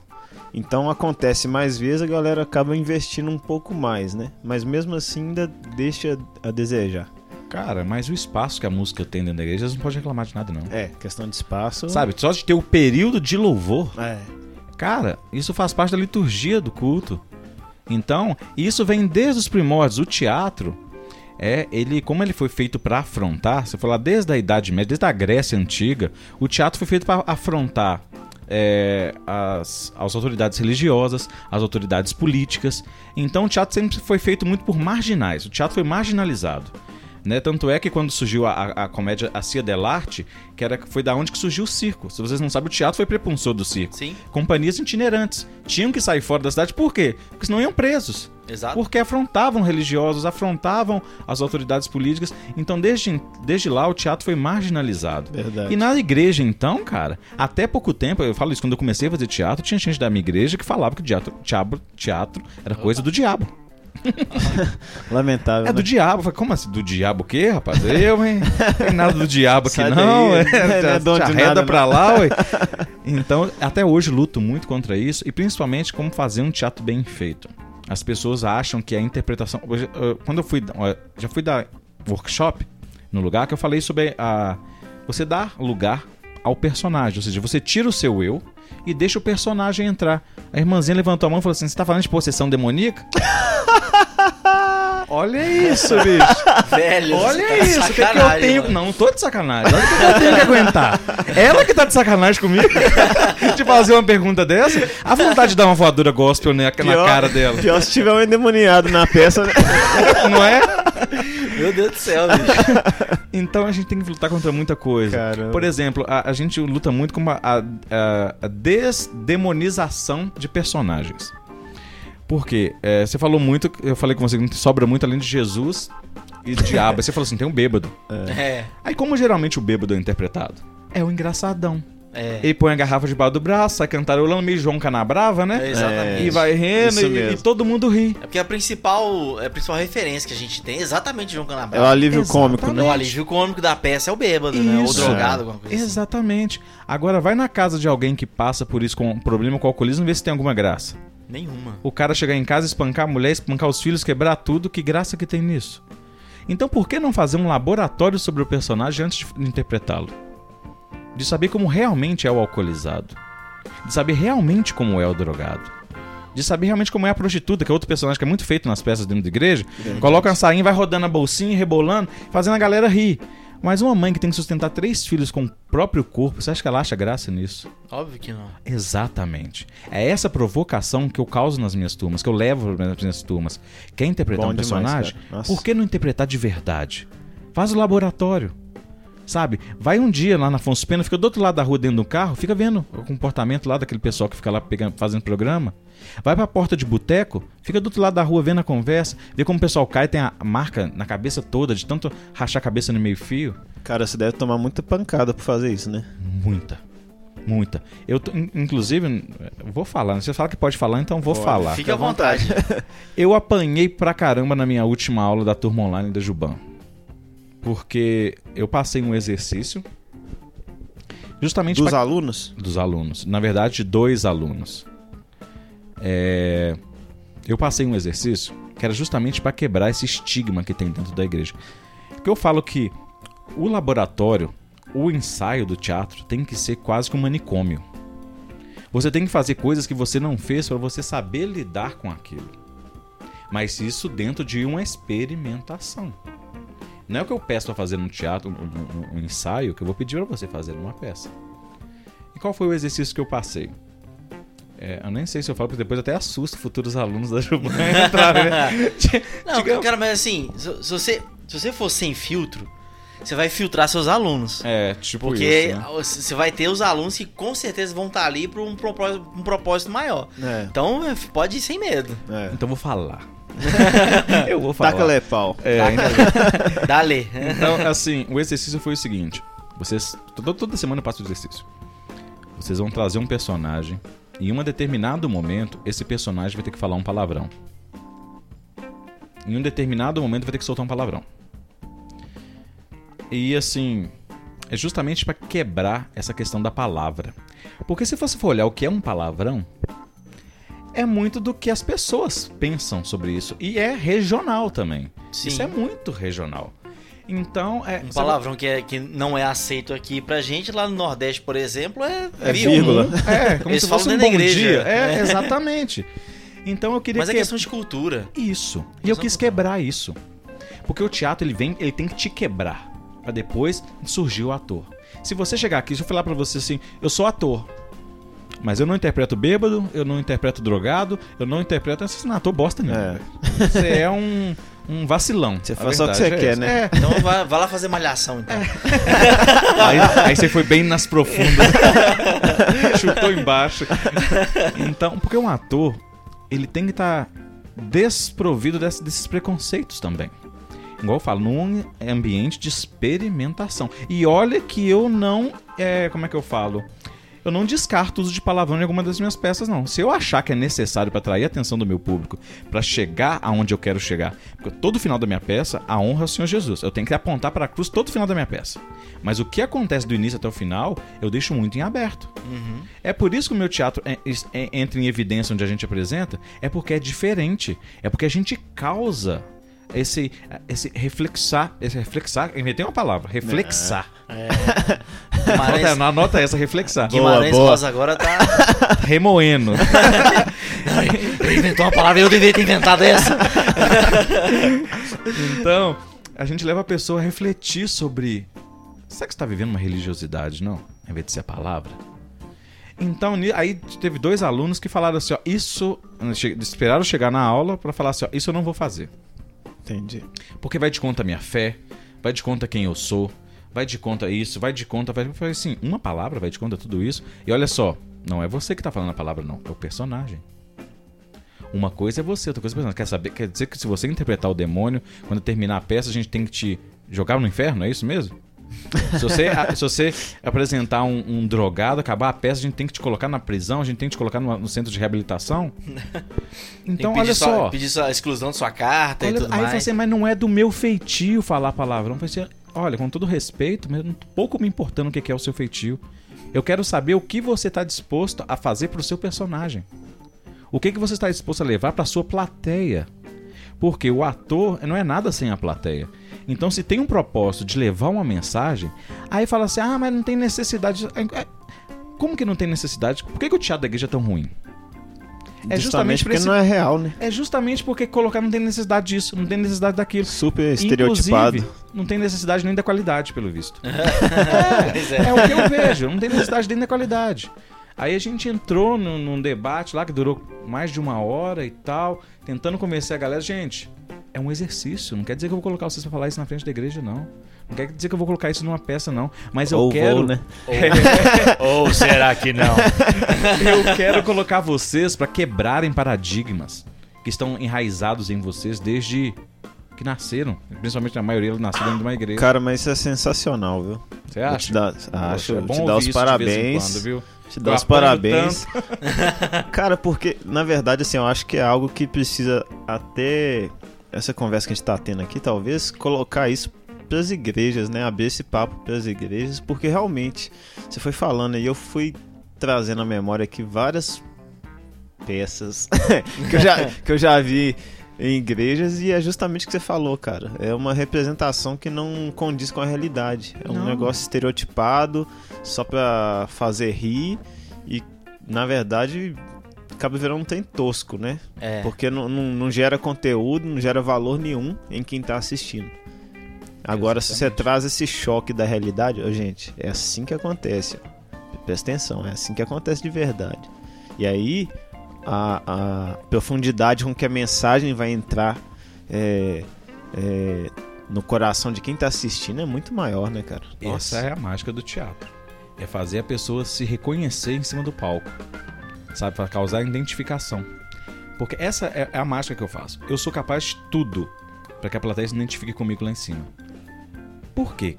então acontece mais vezes, a galera acaba investindo um pouco mais, né? Mas mesmo assim ainda deixa a desejar. Cara, mas o espaço que a música tem dentro da igreja, não pode reclamar de nada, não. É, questão de espaço. Sabe, só de ter o período de louvor. É. Cara, isso faz parte da liturgia do culto. Então, isso vem desde os primórdios. O teatro, é ele como ele foi feito para afrontar, você falar desde a Idade Média, desde a Grécia Antiga, o teatro foi feito para afrontar é, as, as autoridades religiosas, as autoridades políticas. Então o teatro sempre foi feito muito por marginais. O teatro foi marginalizado. Né? Tanto é que quando surgiu a, a, a comédia A Cia dell'Arte, que era, foi da onde que surgiu o circo. Se vocês não sabem, o teatro foi prepulsor do circo. Sim. Companhias itinerantes. Tinham que sair fora da cidade, por quê? Porque senão iam presos. Exato. Porque afrontavam religiosos, afrontavam as autoridades políticas. Então, desde, desde lá, o teatro foi marginalizado. Verdade. E na igreja, então, cara, até pouco tempo, eu falo isso, quando eu comecei a fazer teatro, tinha gente da minha igreja que falava que o teatro, teatro, teatro era coisa do diabo. Lamentável. É né? do diabo. Falei, como assim? Do diabo o quê, rapaz? Eu, hein? Não tem nada do diabo aqui, não. daí, É, não é arreda nada, pra não. lá, ué. Então, até hoje luto muito contra isso e principalmente como fazer um teatro bem feito. As pessoas acham que a interpretação. Quando eu fui. Já fui dar workshop no lugar que eu falei sobre a. Você dar lugar ao personagem. Ou seja, você tira o seu eu e deixa o personagem entrar. A irmãzinha levantou a mão e falou assim: Você tá falando de possessão demoníaca? Olha isso, bicho. Velho, Olha tá isso, o que, que eu sacanagem, tenho. mano. Não, não tô de sacanagem. Olha o que, que eu tenho que aguentar. Ela que tá de sacanagem comigo. de fazer uma pergunta dessa. A vontade de dar uma voadora gospel na, na Pior- cara dela. Pior se tiver um endemoniado na peça, né? Não é? Meu Deus do céu, bicho. Então a gente tem que lutar contra muita coisa. Caramba. Por exemplo, a, a gente luta muito com a, a- a desdemonização de personagens. Porque é, você falou muito, eu falei com você que sobra muito além de Jesus e diabo. Você falou assim, tem um bêbado. É. Aí como geralmente o bêbado é interpretado? É o engraçadão. É. Ele põe a garrafa debaixo do braço, sai cantarolando meio João Canabrava, né? É, exatamente. E vai rendo e, e todo mundo ri. É porque a principal, a principal referência que a gente tem é exatamente João É o Canabrava. alívio Exatamente. cômico, O né? alívio cômico da peça é o bêbado, né? Ou Isso. drogado, alguma coisa assim. Exatamente. Agora vai na casa de alguém que passa por isso com um problema com o alcoolismo e vê se tem alguma graça. Nenhuma. O cara chegar em casa, espancar a mulher, espancar os filhos, quebrar tudo, que graça que tem nisso? Então por que não fazer um laboratório sobre o personagem antes de interpretá-lo? De saber como realmente é o alcoolizado. De saber realmente como é o drogado. De saber realmente como é a prostituta, que é outro personagem que é muito feito nas peças dentro da igreja. Coloca uma sainha, vai rodando a bolsinha, rebolando, fazendo a galera rir. Mas uma mãe que tem que sustentar três filhos com o próprio corpo, você acha que ela acha graça nisso? Óbvio que não. Exatamente. É essa provocação que eu causo nas minhas turmas, que eu levo nas minhas turmas. Quer interpretar Bom um demais, personagem? Por que não interpretar de verdade? Faz o laboratório. Sabe? Vai um dia lá na Afonso Pena, fica do outro lado da rua dentro do carro, fica vendo o comportamento lá daquele pessoal que fica lá pegando, fazendo programa. Vai pra porta de boteco, fica do outro lado da rua vendo a conversa, vê como o pessoal cai, tem a marca na cabeça toda, de tanto rachar a cabeça no meio fio. Cara, você deve tomar muita pancada por fazer isso, né? Muita. Muita. Eu, inclusive, vou falar. Você fala que pode falar, então vou Pode. falar. Fique à vontade. Eu apanhei pra caramba na minha última aula da turma online da Juban. Porque eu passei um exercício justamente Dos pra- alunos? dos alunos. Na verdade, de dois alunos. É, Eu passei um exercício que era justamente para quebrar esse estigma que tem dentro da igreja. Porque eu falo que o laboratório, o ensaio do teatro tem que ser quase que um manicômio. Você tem que fazer coisas que você não fez para você saber lidar com aquilo. Mas isso dentro de uma experimentação. Não é o que eu peço para fazer no teatro, um, um- um ensaio, que eu vou pedir para você fazer numa peça. E qual foi o exercício que eu passei? É, eu nem sei se eu falo, porque depois até assusta futuros alunos da entrarem, né? Não, Diga- cara, mas assim, se, se você, se você for sem filtro, você vai filtrar seus alunos. É, tipo Porque isso, né? você vai ter os alunos que com certeza vão estar ali para um propósito, um propósito maior. É. Então é, pode ir sem medo. é. Então eu vou falar. eu vou falar. Taca-lhe pau. É, Dale. Então, assim, o exercício foi o seguinte: vocês. Toda, toda semana eu passo o exercício. Vocês vão trazer um personagem. E em um determinado momento, esse personagem vai ter que falar um palavrão. Em um determinado momento, vai ter que soltar um palavrão. E assim. É justamente para quebrar essa questão da palavra. Porque se você for olhar o que é um palavrão, é muito do que as pessoas pensam sobre isso. E é regional também. Sim. Isso é muito regional. Então, é. Um palavrão que, é, que não é aceito aqui pra gente, lá no Nordeste, por exemplo, é, É vírgula. É, como Eles se falam fosse um bom igreja. dia. É, É. exatamente. Então eu queria Mas é que... questão de cultura. Isso. E eu quis quebrar isso. Porque o teatro, ele vem, ele tem que te quebrar. Pra depois surgir o ator. Se você chegar aqui, se eu falar pra você assim, eu sou ator. Mas eu não interpreto bêbado, eu não interpreto drogado, eu não interpreto assassinato, bosta nenhuma. É. Você é um, um vacilão. Você faz só o que você é quer, né? É. Então vai, vai lá fazer malhação, então. Aí, aí você foi bem nas profundas. Chutou embaixo. Então, porque um ator, ele tem que estar desprovido desse- desses preconceitos também. Igual eu falo, num ambiente de experimentação. E olha que eu não. É, como é que eu falo? Eu não descarto o uso de palavrão em alguma das minhas peças, não. Se eu achar que é necessário para atrair a atenção do meu público, para chegar aonde eu quero chegar, porque todo final da minha peça, a honra é o Senhor Jesus. Eu tenho que apontar para a cruz todo final da minha peça. Mas o que acontece do início até o final, eu deixo muito em aberto. É por isso que o meu teatro é- é- entra em evidência onde a gente apresenta, é porque é diferente. É porque a gente causa esse, esse reflexar, esse reflexar, inventei uma palavra, reflexar. Anota, Guimarães, anota essa, reflexar. Guimarães boa. Rosa agora tá. Remoendo. Ele inventou uma palavra, eu deveria ter inventado essa. Então, a gente leva a pessoa a refletir sobre. Será que você está vivendo uma religiosidade, não? Ao invés de ser a palavra? Então, aí teve dois alunos que falaram assim: ó, isso. Esperaram chegar na aula para falar assim: ó, isso eu não vou fazer. Entendi. Porque vai de conta a minha fé, vai de conta quem eu sou, vai de conta isso, vai de conta. Vai... Assim: uma palavra vai de conta tudo isso. E olha só, não é você que tá falando a palavra, não, é o personagem. Uma coisa é você, outra coisa é você. Quer saber? Quer dizer que se você interpretar o demônio, quando terminar a peça, a gente tem que te jogar no inferno, é isso mesmo? Se você, se você apresentar um, um, drogado, acabar a peça, a gente tem que te colocar na prisão, a gente tem que te colocar no, no centro de reabilitação. Então, olha só. só. Pedir a exclusão de sua carta olha, e tudo aí mais. Aí você, mas não é do meu feitio falar palavrão. Você, olha, com todo respeito, mas pouco me importando o que é o seu feitio. Eu quero saber o que você está disposto a fazer para o seu personagem. O que, que você está disposto a levar para a sua plateia. Porque o ator não é nada sem a plateia. Então, se tem um propósito de levar uma mensagem, aí fala assim: ah, mas não tem necessidade. É, como que não tem necessidade? Por que, que o teatro da igreja é tão ruim? É justamente porque esse... não é real, né? É justamente porque colocar não tem necessidade disso, não tem necessidade daquilo. Super estereotipado. Inclusive, não tem necessidade nem da qualidade, pelo visto. é, é, é, o que eu vejo, não tem necessidade nem da qualidade. Aí a gente entrou num, num debate lá que durou mais de uma hora e tal, tentando convencer a galera, gente, é um exercício. Não quer dizer que eu vou colocar vocês pra falar isso na frente da igreja, não. Não quer dizer que eu vou colocar isso numa peça, não. Mas eu Ou quero. Vou, né? Ou... Ou será que não? eu quero colocar vocês para quebrarem paradigmas que estão enraizados em vocês desde que nasceram. Principalmente a maioria nasceram dentro de uma igreja. Cara, mas isso é sensacional, viu? Você acha? te dar, acho, é bom te dar os parabéns. Quando, viu? Te dar os parabéns. Cara, porque, na verdade, assim, eu acho que é algo que precisa até essa conversa que a gente tá tendo aqui, talvez, colocar isso para as igrejas, né? Abrir esse papo para as igrejas, porque realmente você foi falando e eu fui trazendo à memória aqui várias peças que, eu já, que eu já vi em igrejas e é justamente o que você falou, cara. É uma representação que não condiz com a realidade. É um não. negócio estereotipado só para fazer rir e na verdade acaba virando um trem tosco, né? É. Porque não, não, não, gera conteúdo, não gera valor nenhum em quem tá assistindo. Agora, Exatamente. se você traz esse choque da realidade, oh, gente, é assim que acontece. Presta atenção, é assim que acontece de verdade. E aí, a, a profundidade com que a mensagem vai entrar é, é, no coração de quem tá assistindo é muito maior, né, cara? Nossa. Essa é a mágica do teatro. É fazer a pessoa se reconhecer em cima do palco sabe? Para causar identificação. Porque essa é, é a mágica que eu faço. Eu sou capaz de tudo para que a plateia se identifique comigo lá em cima. Por quê?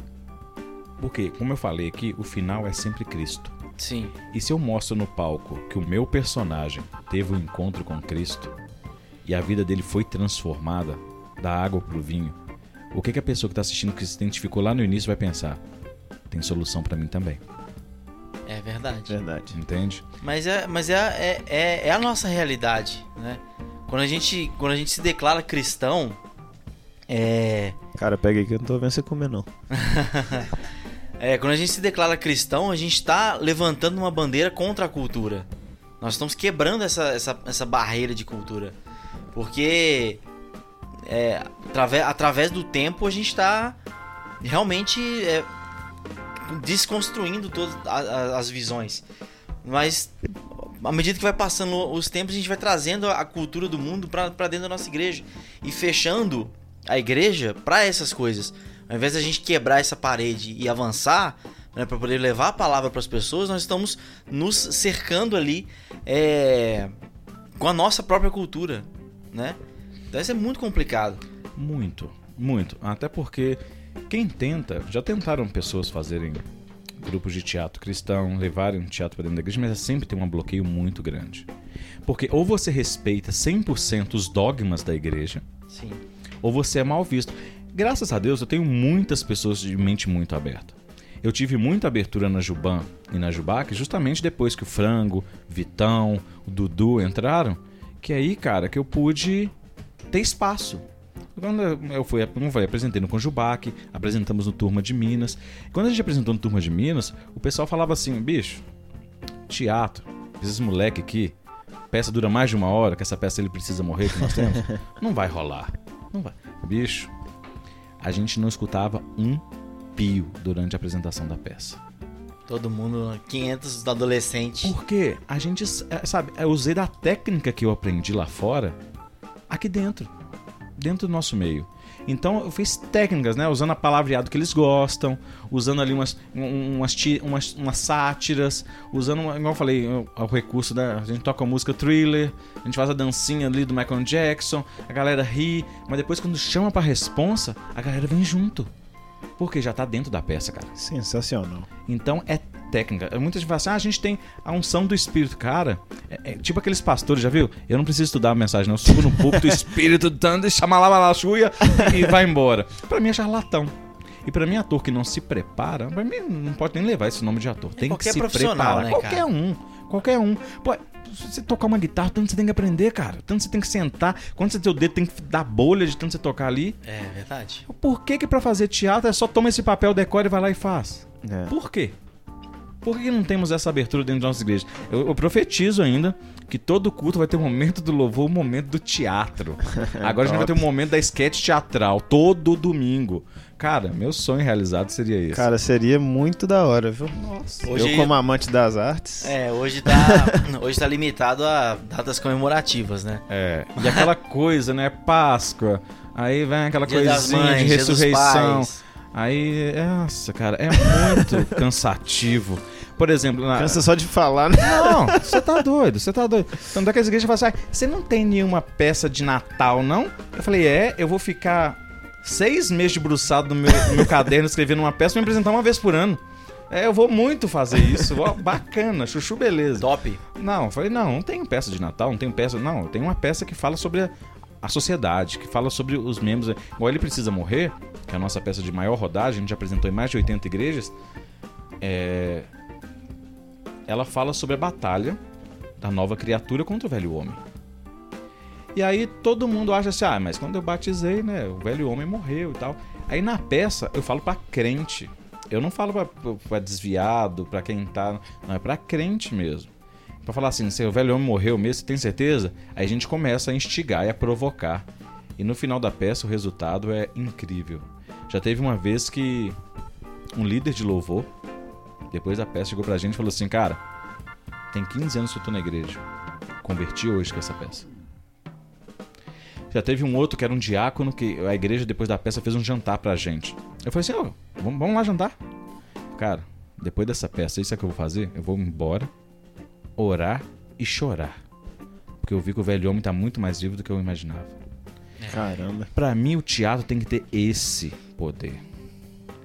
Porque, como eu falei aqui, o final é sempre Cristo. Sim. E se eu mostro no palco que o meu personagem teve um encontro com Cristo e a vida dele foi transformada da água para o vinho, o que, que a pessoa que está assistindo que se identificou lá no início vai pensar? Tem solução para mim também. É verdade. Verdade. Entende? Mas é, mas é, é, é, é, a nossa realidade, né? Quando a gente, quando a gente se declara cristão, é. Cara, pega aí que eu não tô vendo você comer, não. é, quando a gente se declara cristão, a gente está levantando uma bandeira contra a cultura. Nós estamos quebrando essa, essa, essa barreira de cultura. Porque é, através, através do tempo a gente está realmente é, desconstruindo todas as visões. Mas à medida que vai passando os tempos, a gente vai trazendo a cultura do mundo para dentro da nossa igreja e fechando a igreja para essas coisas. Ao invés da gente quebrar essa parede e avançar, né, para poder levar a palavra para as pessoas, nós estamos nos cercando ali é, com a nossa própria cultura, né? Então é muito complicado. Muito, muito. Até porque quem tenta, já tentaram pessoas fazerem grupos de teatro cristão, levarem um teatro para dentro da igreja, mas sempre tem um bloqueio muito grande. Porque ou você respeita 100% os dogmas da igreja, Sim. ou você é mal visto. Graças a Deus eu tenho muitas pessoas de mente muito aberta. Eu tive muita abertura na Juban e na Jubac justamente depois que o Frango, Vitão, o Dudu entraram, que aí, cara, que eu pude ter espaço quando eu fui, como eu falei, apresentei no Conjubac, apresentamos no Turma de Minas. Quando a gente apresentou no Turma de Minas, o pessoal falava assim: bicho, teatro, esses moleque aqui, peça dura mais de uma hora, que essa peça ele precisa morrer que nós temos. não vai rolar. Não vai. Bicho, a gente não escutava um pio durante a apresentação da peça. Todo mundo, 500 adolescentes. Porque a gente, é, sabe, eu usei da técnica que eu aprendi lá fora, aqui dentro. Dentro do nosso meio. Então eu fiz técnicas, né? Usando a palavreado que eles gostam, usando ali umas, um- umas, umas, umas sátiras, usando, uma- igual eu falei, o, o recurso da. A gente toca a música thriller, a gente faz a dancinha ali do Michael Jackson, a galera ri, mas depois quando chama pra responsa, a galera vem junto. Porque já tá dentro da peça, cara. Sensacional. Então é técnica. Muita gente fala assim: ah, a gente tem a unção do Espírito. Cara, é, é tipo aqueles pastores, já viu? Eu não preciso estudar a mensagem, não. Eu subo no púlpito, o Espírito dando, chama lá, lá, chuia e vai embora. Pra mim é charlatão. E pra mim, ator que não se prepara, pra mim não pode nem levar esse nome de ator. Tem que qualquer se profissional, preparar. né, qualquer cara? um. Qualquer um. Pô, se você tocar uma guitarra, tanto você tem que aprender, cara. Tanto você tem que sentar. Quando você tem o dedo, tem que dar bolha de tanto você tocar ali. É verdade. Por que que pra fazer teatro é só toma esse papel, decora e vai lá e faz? É. Por quê? Por que não temos essa abertura dentro da nossa igreja? Eu, eu profetizo ainda que todo culto vai ter um momento do louvor, um momento do teatro. Agora a gente vai ter um momento da sketch teatral, todo domingo. Cara, meu sonho realizado seria esse. Cara, seria muito da hora, viu? Nossa. Hoje- Eu, como amante das artes. É, hoje tá, hoje tá limitado a datas comemorativas, né? É, e aquela coisa, né? Páscoa. Aí vem aquela Dia coisinha Mães, de ressurreição. Aí, nossa, cara, é muito cansativo. Por exemplo, na, Cansa só de falar, né? Não, você tá doido, você tá doido. Então daquelas igrejas falam assim, ah, você não tem nenhuma peça de Natal, não? Eu falei, é, eu vou ficar seis meses debruçado no meu, no meu caderno escrevendo uma peça e me apresentar uma vez por ano. É, eu vou muito fazer isso. Ó, bacana, chuchu beleza. Top. Não, eu falei, não, não tenho peça de Natal, não tenho peça. Não, eu tenho uma peça que fala sobre a, a sociedade, que fala sobre os membros. Igual ele precisa morrer, que é a nossa peça de maior rodagem, a gente já apresentou em mais de 80 igrejas. É, ela fala sobre a batalha da nova criatura contra o velho homem. E aí todo mundo acha assim, ah, mas quando eu batizei, né, o velho homem morreu e tal. Aí na peça eu falo pra crente. Eu não falo pra desviado, pra quem tá. Não, é pra crente mesmo. Pra falar assim, se o velho homem morreu mesmo, você tem certeza? Aí a gente começa a instigar e a provocar. E no final da peça o resultado é incrível. Já teve uma vez que um líder de louvor, depois da peça, chegou pra gente e falou assim: Cara, tem 15 anos que eu tô na igreja. Converti hoje com essa peça. Já teve um outro que era um diácono que a igreja, depois da peça, fez um jantar pra gente. Eu falei assim: Ó, vamos, vamos lá jantar. Cara, depois dessa peça, isso é que eu vou fazer? Eu vou embora, orar e chorar. Porque eu vi que o velho homem tá muito mais vivo do que eu imaginava. Caramba. Pra mim, o teatro tem que ter esse poder.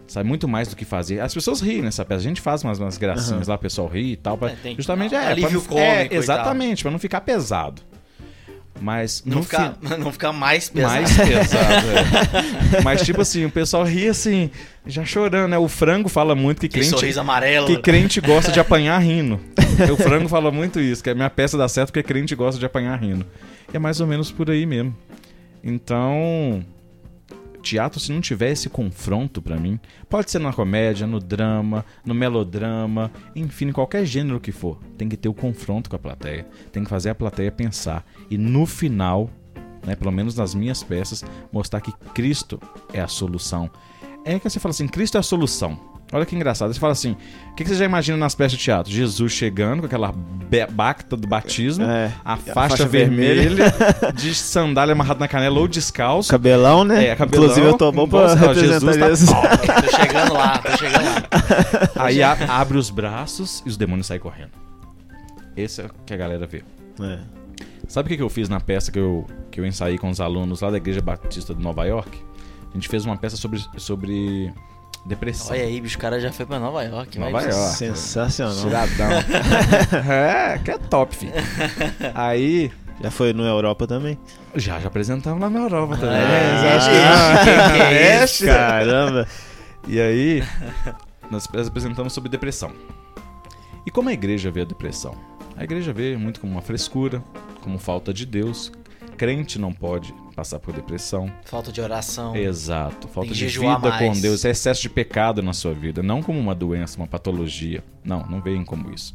Sabe, muito mais do que fazer. As pessoas riem nessa peça. A gente faz umas, umas gracinhas lá, o pessoal ri e tal. Pra, É, tem- justamente é. alívio pra é, cômico e exatamente, pra não ficar pesado. Mas Não ficar, fi- não ficar mais pesado. mais pesado. é. Mas tipo assim, o pessoal ri assim, já chorando, né? O frango fala muito que Aquele crente sorriso amarelo. que crente gosta de apanhar rindo. O frango fala muito isso, que a minha peça dá certo porque crente gosta de apanhar rindo. E é mais ou menos por aí mesmo. Então, teatro se não tiver esse confronto pra mim, pode ser na comédia, no drama, no melodrama, enfim, qualquer gênero que for, tem que ter o confronto com a plateia, tem que fazer a plateia pensar e no final, né, pelo menos nas minhas peças, mostrar que Cristo é a solução. É que você fala assim, Cristo é a solução. Olha que engraçado. Você fala assim: o que que você já imagina nas peças de teatro? Jesus chegando com aquela bacta do batismo, É. a a faixa, faixa vermelha, de sandália amarrada na canela ou descalço. Cabelão, né? É, cabelão, Inclusive eu tô bom pra representar Jesus tá isso. top. Tô chegando lá, tô chegando lá. Aí a- abre os braços e os demônios saem correndo. Esse é o que a galera vê. É. Sabe o que que eu fiz na peça que eu, que eu ensaiei com os alunos lá da Igreja Batista de Nova York? A gente fez uma peça sobre, sobre depressão. Olha aí, bicho, o cara já foi pra Nova York. Nova mas- York. Sensacional. Tiradão. é, que é top, filho. Aí, Já foi no Europa também? já, já apresentamos lá na Europa também. É, que é É, isso? Caramba. E aí, nós apresentamos sobre depressão. E como a igreja vê a depressão? A igreja vê muito como uma frescura, como falta de Deus. Crente não pode passar por depressão. Falta de oração. Exato. Falta de vida mais. com Deus. É excesso de pecado na sua vida. Não como uma doença, uma patologia. Não, não veem como isso.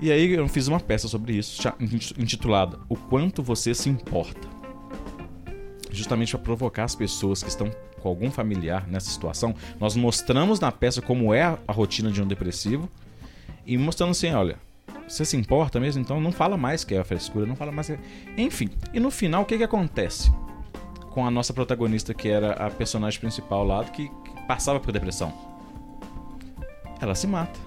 E aí eu fiz uma peça sobre isso, intitulada O Quanto Você Se Importa. Justamente para provocar as pessoas que estão com algum familiar nessa situação. Nós mostramos na peça como é a, a rotina de um depressivo e mostrando assim, olha, você se importa mesmo? Então não fala mais que é a frescura, não fala mais que é... Enfim, e no final o que que acontece? com a nossa protagonista, que era a personagem principal lá, que, que passava por depressão. Ela se mata.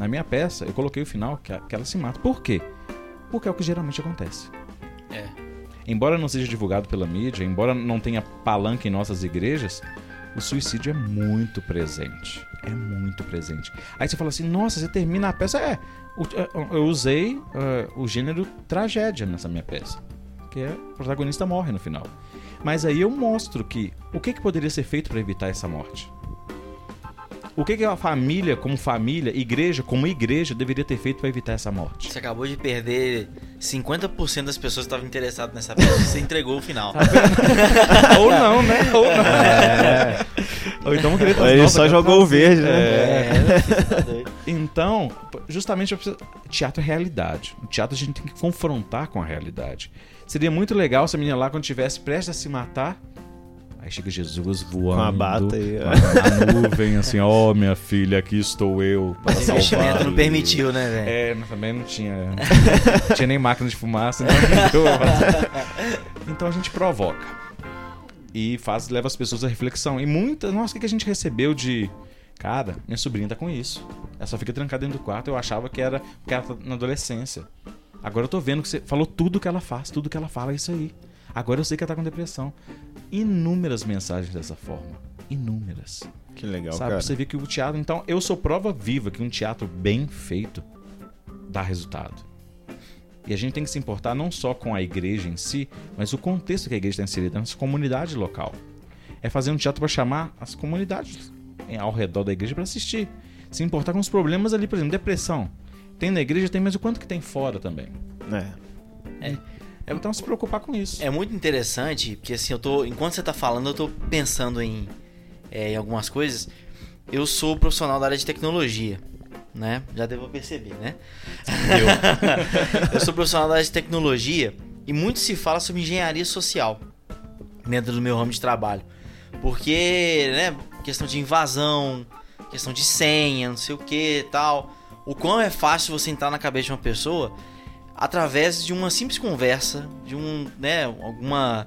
Na minha peça, eu coloquei o final que, que ela se mata. Por quê? Porque é o que geralmente acontece. É. Embora não seja divulgado pela mídia, embora não tenha palanca em nossas igrejas, o suicídio é muito presente. É muito presente. Aí você fala assim, nossa, você termina a peça. É, é, eu usei é, o gênero tragédia nessa minha peça. Que é o protagonista morre no final. Mas aí eu mostro que o que, que poderia ser feito para evitar essa morte. O que, que a família, como família, igreja, como igreja, deveria ter feito para evitar essa morte? Você acabou de perder 50% das pessoas que estavam interessadas nessa peça. Você entregou o final. Ou não, né? Ou não. É. Ou então vão querer Aí ele só jogou o verde, né? É. tá doido. Então, justamente, preciso- teatro é realidade. O teatro a gente tem que confrontar com a realidade. Seria muito legal se a menina lá, quando tivesse prestes a se matar, aí chega Jesus voando. Com a bata aí, ó. Na nuvem, assim, ó, minha filha, aqui estou eu para Esse investimento não permitiu, né, velho? É, mas também não tinha. Não tinha nem máquina de fumaça, então não. Então a gente provoca. E faz, leva as pessoas à reflexão. E muitas. Nossa, o que que a gente recebeu de. Cara, minha sobrinha tá com isso. Ela só fica trancada dentro do quarto. Eu achava que era porque ela tá na adolescência. Agora eu tô vendo que você falou tudo que ela faz, tudo que ela fala é isso aí. Agora eu sei que ela tá com depressão. Inúmeras mensagens dessa forma. Inúmeras. Que legal, Sabe? cara. Você vê que o teatro. Então, eu sou prova viva que um teatro bem feito dá resultado. E a gente tem que se importar não só com a igreja em si, mas o contexto que a igreja está inserida, nossa comunidade local. É fazer um teatro para chamar as comunidades ao redor da igreja para assistir. Se importar com os problemas ali, por exemplo, depressão. Tem na igreja, tem, mas o quanto que tem fora também. É. Então, se preocupar com isso. É muito interessante, porque assim, eu tô. Enquanto você tá falando, eu tô pensando em, é, em algumas coisas. Eu sou profissional da área de tecnologia, né? Já devo perceber, né? eu sou profissional da área de tecnologia e muito se fala sobre engenharia social dentro do meu ramo de trabalho. Porque, né, questão de invasão, questão de senha, não sei o que tal. O quão é fácil você entrar na cabeça de uma pessoa através de uma simples conversa, de um, né, alguma,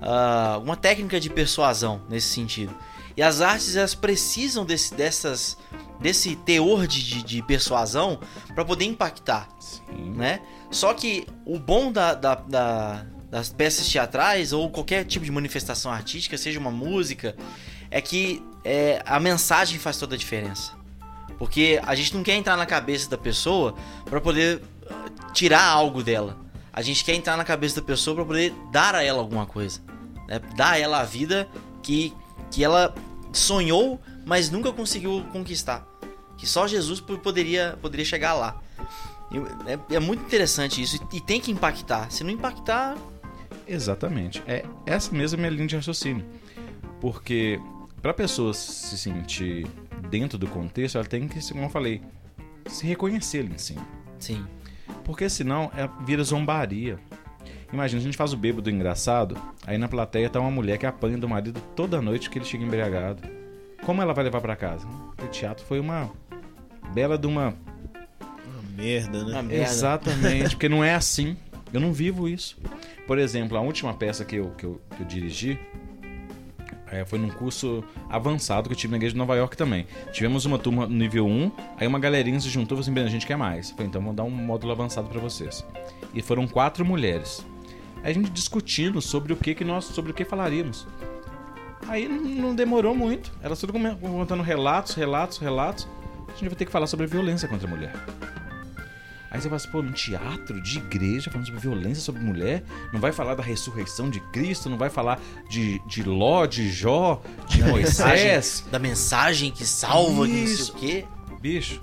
ah, alguma técnica de persuasão nesse sentido. E as artes elas precisam desse, dessas, desse teor de, de, persuasão para poder impactar Sim. né? Só que o bom da, da- da- das peças teatrais ou qualquer tipo de manifestação artística, seja uma música, é que é, a mensagem faz toda a diferença. Porque a gente não quer entrar na cabeça da pessoa para poder tirar algo dela. A gente quer entrar na cabeça da pessoa para poder dar a ela alguma coisa. Né? Dar a ela a vida que, que ela sonhou, mas nunca conseguiu conquistar. Que só Jesus po- poderia, poderia chegar lá. É, é muito interessante isso e, e tem que impactar. Se não impactar, Exatamente. É essa mesma minha linha de raciocínio. Porque para a pessoa se sentir dentro do contexto, ela tem que, como eu falei, se reconhecer ali em cima. sim. Porque senão é, vira zombaria. Imagina, a gente faz o bêbado engraçado, aí na plateia tá uma mulher que apanha do marido toda noite que ele chega embriagado. Como ela vai levar para casa? O teatro foi uma bela de uma Uma merda, né? Uma merda. Exatamente, porque não é assim. Eu não vivo isso. Por exemplo, a última peça que eu, que eu, que eu dirigi é, foi num curso avançado que eu tive na igreja de Nova York também. Tivemos uma turma nível 1, aí uma galerinha se juntou e falou assim: "Bem, a gente quer mais. Eu falei, então vamos dar um módulo avançado para vocês. E foram quatro mulheres. Aí a gente discutindo sobre o que, que nós, sobre o que falaríamos. Aí não demorou muito. Elas tudo contando relatos, relatos, relatos. A gente vai ter que falar sobre violência contra a mulher. Aí você fala assim, pô, num teatro de igreja falando sobre violência sobre mulher, não vai falar da ressurreição de Cristo, não vai falar de, de Ló, de Jó, de Moisés. Da mensagem que salva, que não sei Isso. o quê. Bicho,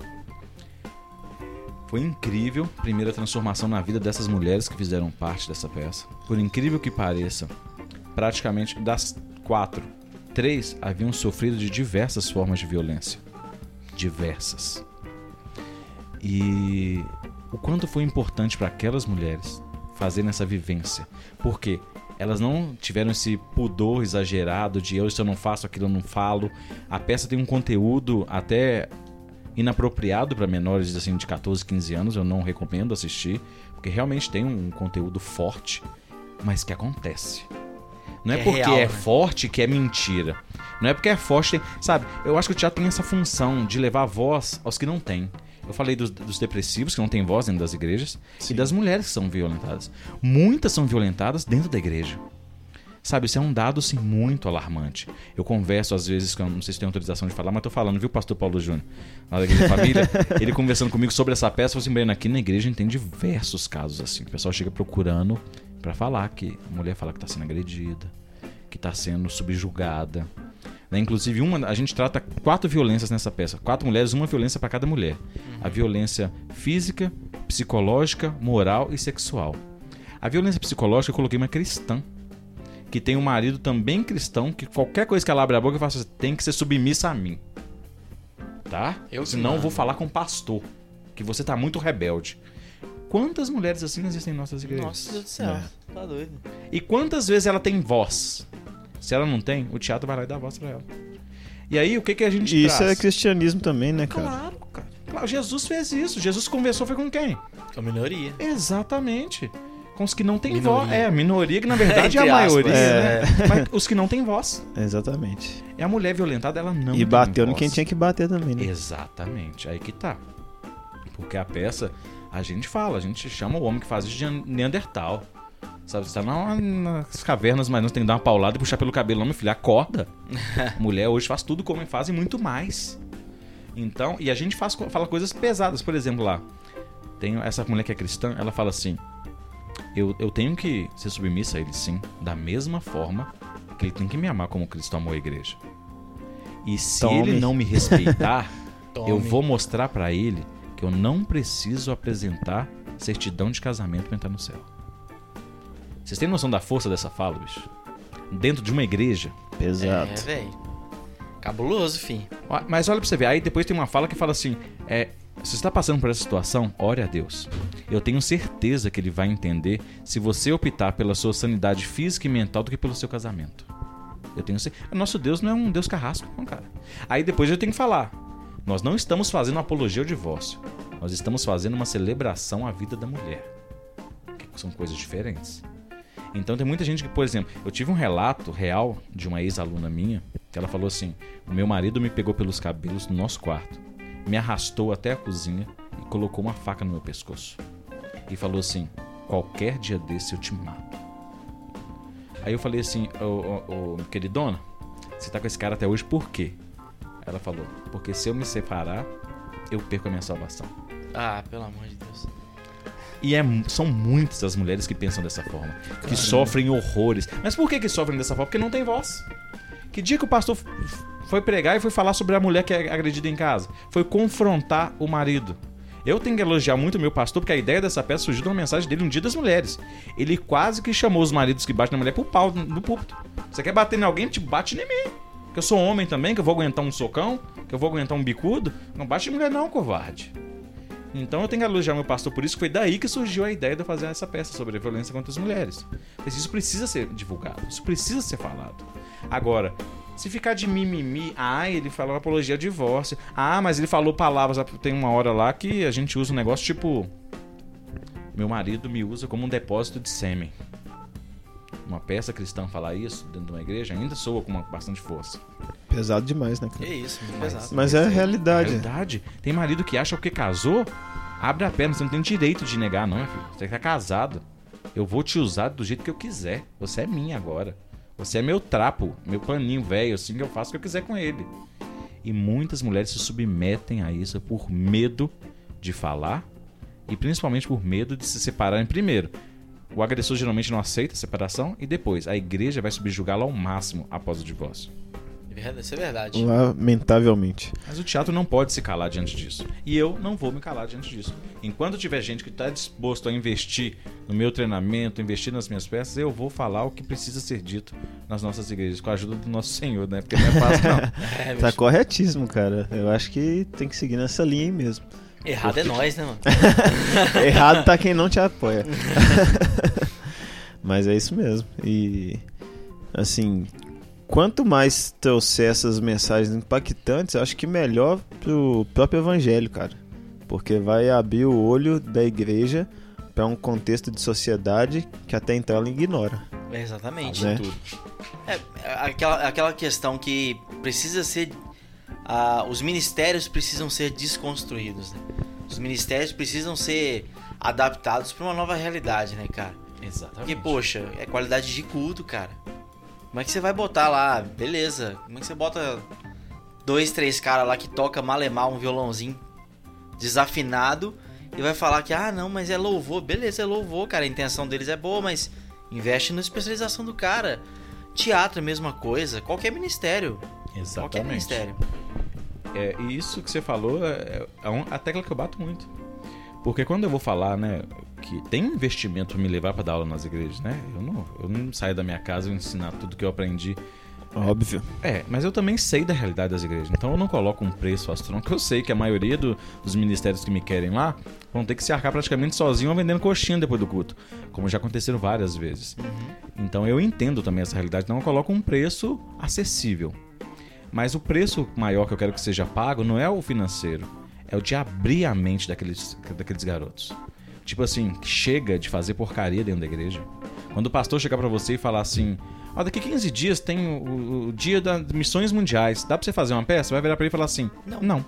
foi incrível a primeira transformação na vida dessas mulheres que fizeram parte dessa peça. Por incrível que pareça, praticamente das quatro, três haviam sofrido de diversas formas de violência. Diversas. E o quanto foi importante para aquelas mulheres fazerem essa vivência. Porque elas não tiveram esse pudor exagerado de eu, se eu não faço aquilo, eu não falo. A peça tem um conteúdo até inapropriado para menores assim, de 14, 15 anos. Eu não recomendo assistir, porque realmente tem um conteúdo forte. mas que acontece. Não é, É porque real, é né? forte que é mentira. Não é porque é forte, sabe? Eu acho que o teatro tem essa função de levar voz aos que não têm. Eu falei dos, dos depressivos, que não têm voz dentro das igrejas, e das mulheres que são violentadas. Muitas são violentadas dentro da igreja. Sabe, isso é um dado, assim, muito alarmante. Eu converso, às vezes, não sei se tem autorização de falar, mas tô falando, viu, pastor Paulo Júnior? Lá da Igreja Família, ele conversando comigo sobre essa peça, falou assim, Breno, aqui na igreja a gente tem diversos casos, assim. O pessoal chega procurando pra falar que a mulher fala que tá sendo agredida, que tá sendo subjugada. Né? Inclusive, uma, a gente trata quatro violências nessa peça. Quatro mulheres, uma violência pra cada mulher. A violência física, psicológica, moral e sexual. A violência psicológica eu coloquei uma cristã que tem um marido também cristão, que qualquer coisa que ela abre a boca, eu falo assim, tem que ser submissa a mim. Tá? Eu Senão eu vou falar com o pastor, que você tá muito rebelde. Quantas mulheres assim existem em nossas igrejas? Nossa Deus do céu. Tá doido. E quantas vezes ela tem voz? Se ela não tem, o teatro vai lá e dá voz pra ela. E aí, o que, que a gente E isso traz? é cristianismo também, né, cara? Claro, cara. Claro, Jesus fez isso. Jesus conversou foi com quem? É uma minoria. Exatamente. Com os que não têm voz. É, a minoria que na verdade é a Entre aspas. maioria, É. né? Mas os que não têm voz. Exatamente. É a mulher violentada, ela não e tem bateu no voz. quem tinha que bater também, né? Exatamente, aí que tá. Porque a peça, a gente fala, a gente chama o homem que faz isso de Neandertal. Sabe, você tá na- nas cavernas, mas não tem que dar uma paulada e puxar pelo cabelo, não, meu filho, acorda. Mulher hoje faz tudo como faz e muito mais. Então, e a gente faz, fala coisas pesadas, por exemplo, lá. Tem essa mulher que é cristã, ela fala assim: eu, eu tenho que ser submissa a ele, sim, da mesma forma que ele tem que me amar como Cristo amou a igreja. E se Tome. ele não me respeitar, eu vou mostrar pra ele que eu não preciso apresentar certidão de casamento pra entrar no céu. Vocês têm noção da força dessa fala, bicho? Dentro de uma igreja. Pesado. É, velho. Cabuloso, fim. Mas olha pra você ver, aí depois tem uma fala que fala assim: é, se você está passando por essa situação, ore a Deus. Eu tenho certeza que ele vai entender se você optar pela sua sanidade física e mental do que pelo seu casamento. Eu tenho certeza. Nosso Deus não é um Deus carrasco, não, cara. Aí depois eu tenho que falar: nós não estamos fazendo apologia ao divórcio. Nós estamos fazendo uma celebração à vida da mulher. Que são coisas diferentes. Então tem muita gente que, por exemplo, eu tive um relato real de uma ex-aluna minha, que ela falou assim: o meu marido me pegou pelos cabelos no nosso quarto, me arrastou até a cozinha e colocou uma faca no meu pescoço. E falou assim: qualquer dia desse eu te mato. Aí eu falei assim, ô, ô, ô, queridona, você tá com esse cara até hoje por quê? Ela falou, porque se eu me separar, eu perco a minha salvação. Ah, pelo amor de Deus. E é são muitas as mulheres que pensam dessa forma, que sofrem horrores. Mas por que, que sofrem dessa forma? Porque não tem voz. Que dia que o pastor foi pregar e foi falar sobre a mulher que é agredida em casa? Foi confrontar o marido. Eu tenho que elogiar muito o meu pastor, porque a ideia dessa peça surgiu de uma mensagem dele um dia das mulheres. Ele quase que chamou os maridos que batem na mulher pro pau no púlpito. Você quer bater em alguém, te bate em mim. Que eu sou homem também, que eu vou aguentar um socão, que eu vou aguentar um bicudo. Não bate em mulher não, covarde. Então eu tenho que elogiar meu pastor por isso, que foi daí que surgiu a ideia de fazer essa peça sobre a violência contra as mulheres. Mas isso precisa ser divulgado, isso precisa ser falado. Agora, se ficar de mimimi, ah, ele falou apologia ao divórcio, ah, mas ele falou palavras, tem uma hora lá que a gente usa um negócio tipo. Meu marido me usa como um depósito de sêmen. Uma peça cristã falar isso dentro de uma igreja ainda soa com uma, bastante força. Pesado demais, né, cara? Que isso, muito pesado. Mas é a É realidade. verdade. Tem marido que acha que casou, abre a perna, você não tem direito de negar, não, meu filho. Você tá casado. Eu vou te usar do jeito que eu quiser. Você é minha agora. Você é meu trapo, meu paninho velho, assim que eu faço o que eu quiser com ele. E muitas mulheres se submetem a isso por medo de falar e principalmente por medo de se separarem primeiro. O agressor geralmente não aceita a separação e depois a igreja vai subjugá-lo ao máximo após o divórcio. É Isso é verdade. Lamentavelmente. Mas o teatro não pode se calar diante disso. E eu não vou me calar diante disso. Enquanto tiver gente que está disposto a investir no meu treinamento, investir nas minhas peças, eu vou falar o que precisa ser dito nas nossas igrejas, com a ajuda do nosso Senhor, né? Porque não é fácil, não. É, Tá corretíssimo, cara. Eu acho que tem que seguir nessa linha aí mesmo. Errado é nós, né, mano? Errado tá quem não te apoia. Mas é isso mesmo. E assim, quanto mais trouxer essas mensagens impactantes, eu acho que melhor pro próprio evangelho, cara. Porque vai abrir o olho da igreja para um contexto de sociedade que até então ela ignora. É, Exatamente. Né? Tudo. É, é aquela, aquela questão que precisa ser. Ah, os ministérios precisam ser desconstruídos, né? Os ministérios precisam ser adaptados para uma nova realidade, né, cara? Exatamente. Porque, poxa, é qualidade de culto, cara. Como é que você vai botar lá? Beleza. Como é que você bota dois, três caras lá que toca malemar um violãozinho desafinado e vai falar que, ah, não, mas é louvor. Beleza, é louvor, cara. A intenção deles é boa, mas investe na especialização do cara. Teatro é a mesma coisa. Qualquer ministério. Qualquer Exatamente. ministério. É, e isso que você falou é, é um- a tecla que eu bato muito. Porque quando eu vou falar, né, que tem investimento me levar pra dar aula nas igrejas, né? Eu não, eu não saio da minha casa e ensinar tudo que eu aprendi. Óbvio. É, mas eu também sei da realidade das igrejas. Então eu não coloco um preço astronômico. Eu sei que a maioria do- dos ministérios que me querem lá vão ter que se arcar praticamente sozinho ou vendendo coxinha depois do culto. Como já aconteceram várias vezes. Então eu entendo também essa realidade. Então eu coloco um preço acessível. Mas o preço maior que eu quero que seja pago não é o financeiro. É o de abrir a mente daqueles, daqueles garotos. Tipo assim, chega de fazer porcaria dentro da igreja. Quando o pastor chegar pra você e falar assim: Ó, daqui 15 dias tem o, o- dia das missões mundiais. Dá pra você fazer uma peça? Vai virar pra ele e falar assim: Não. Não.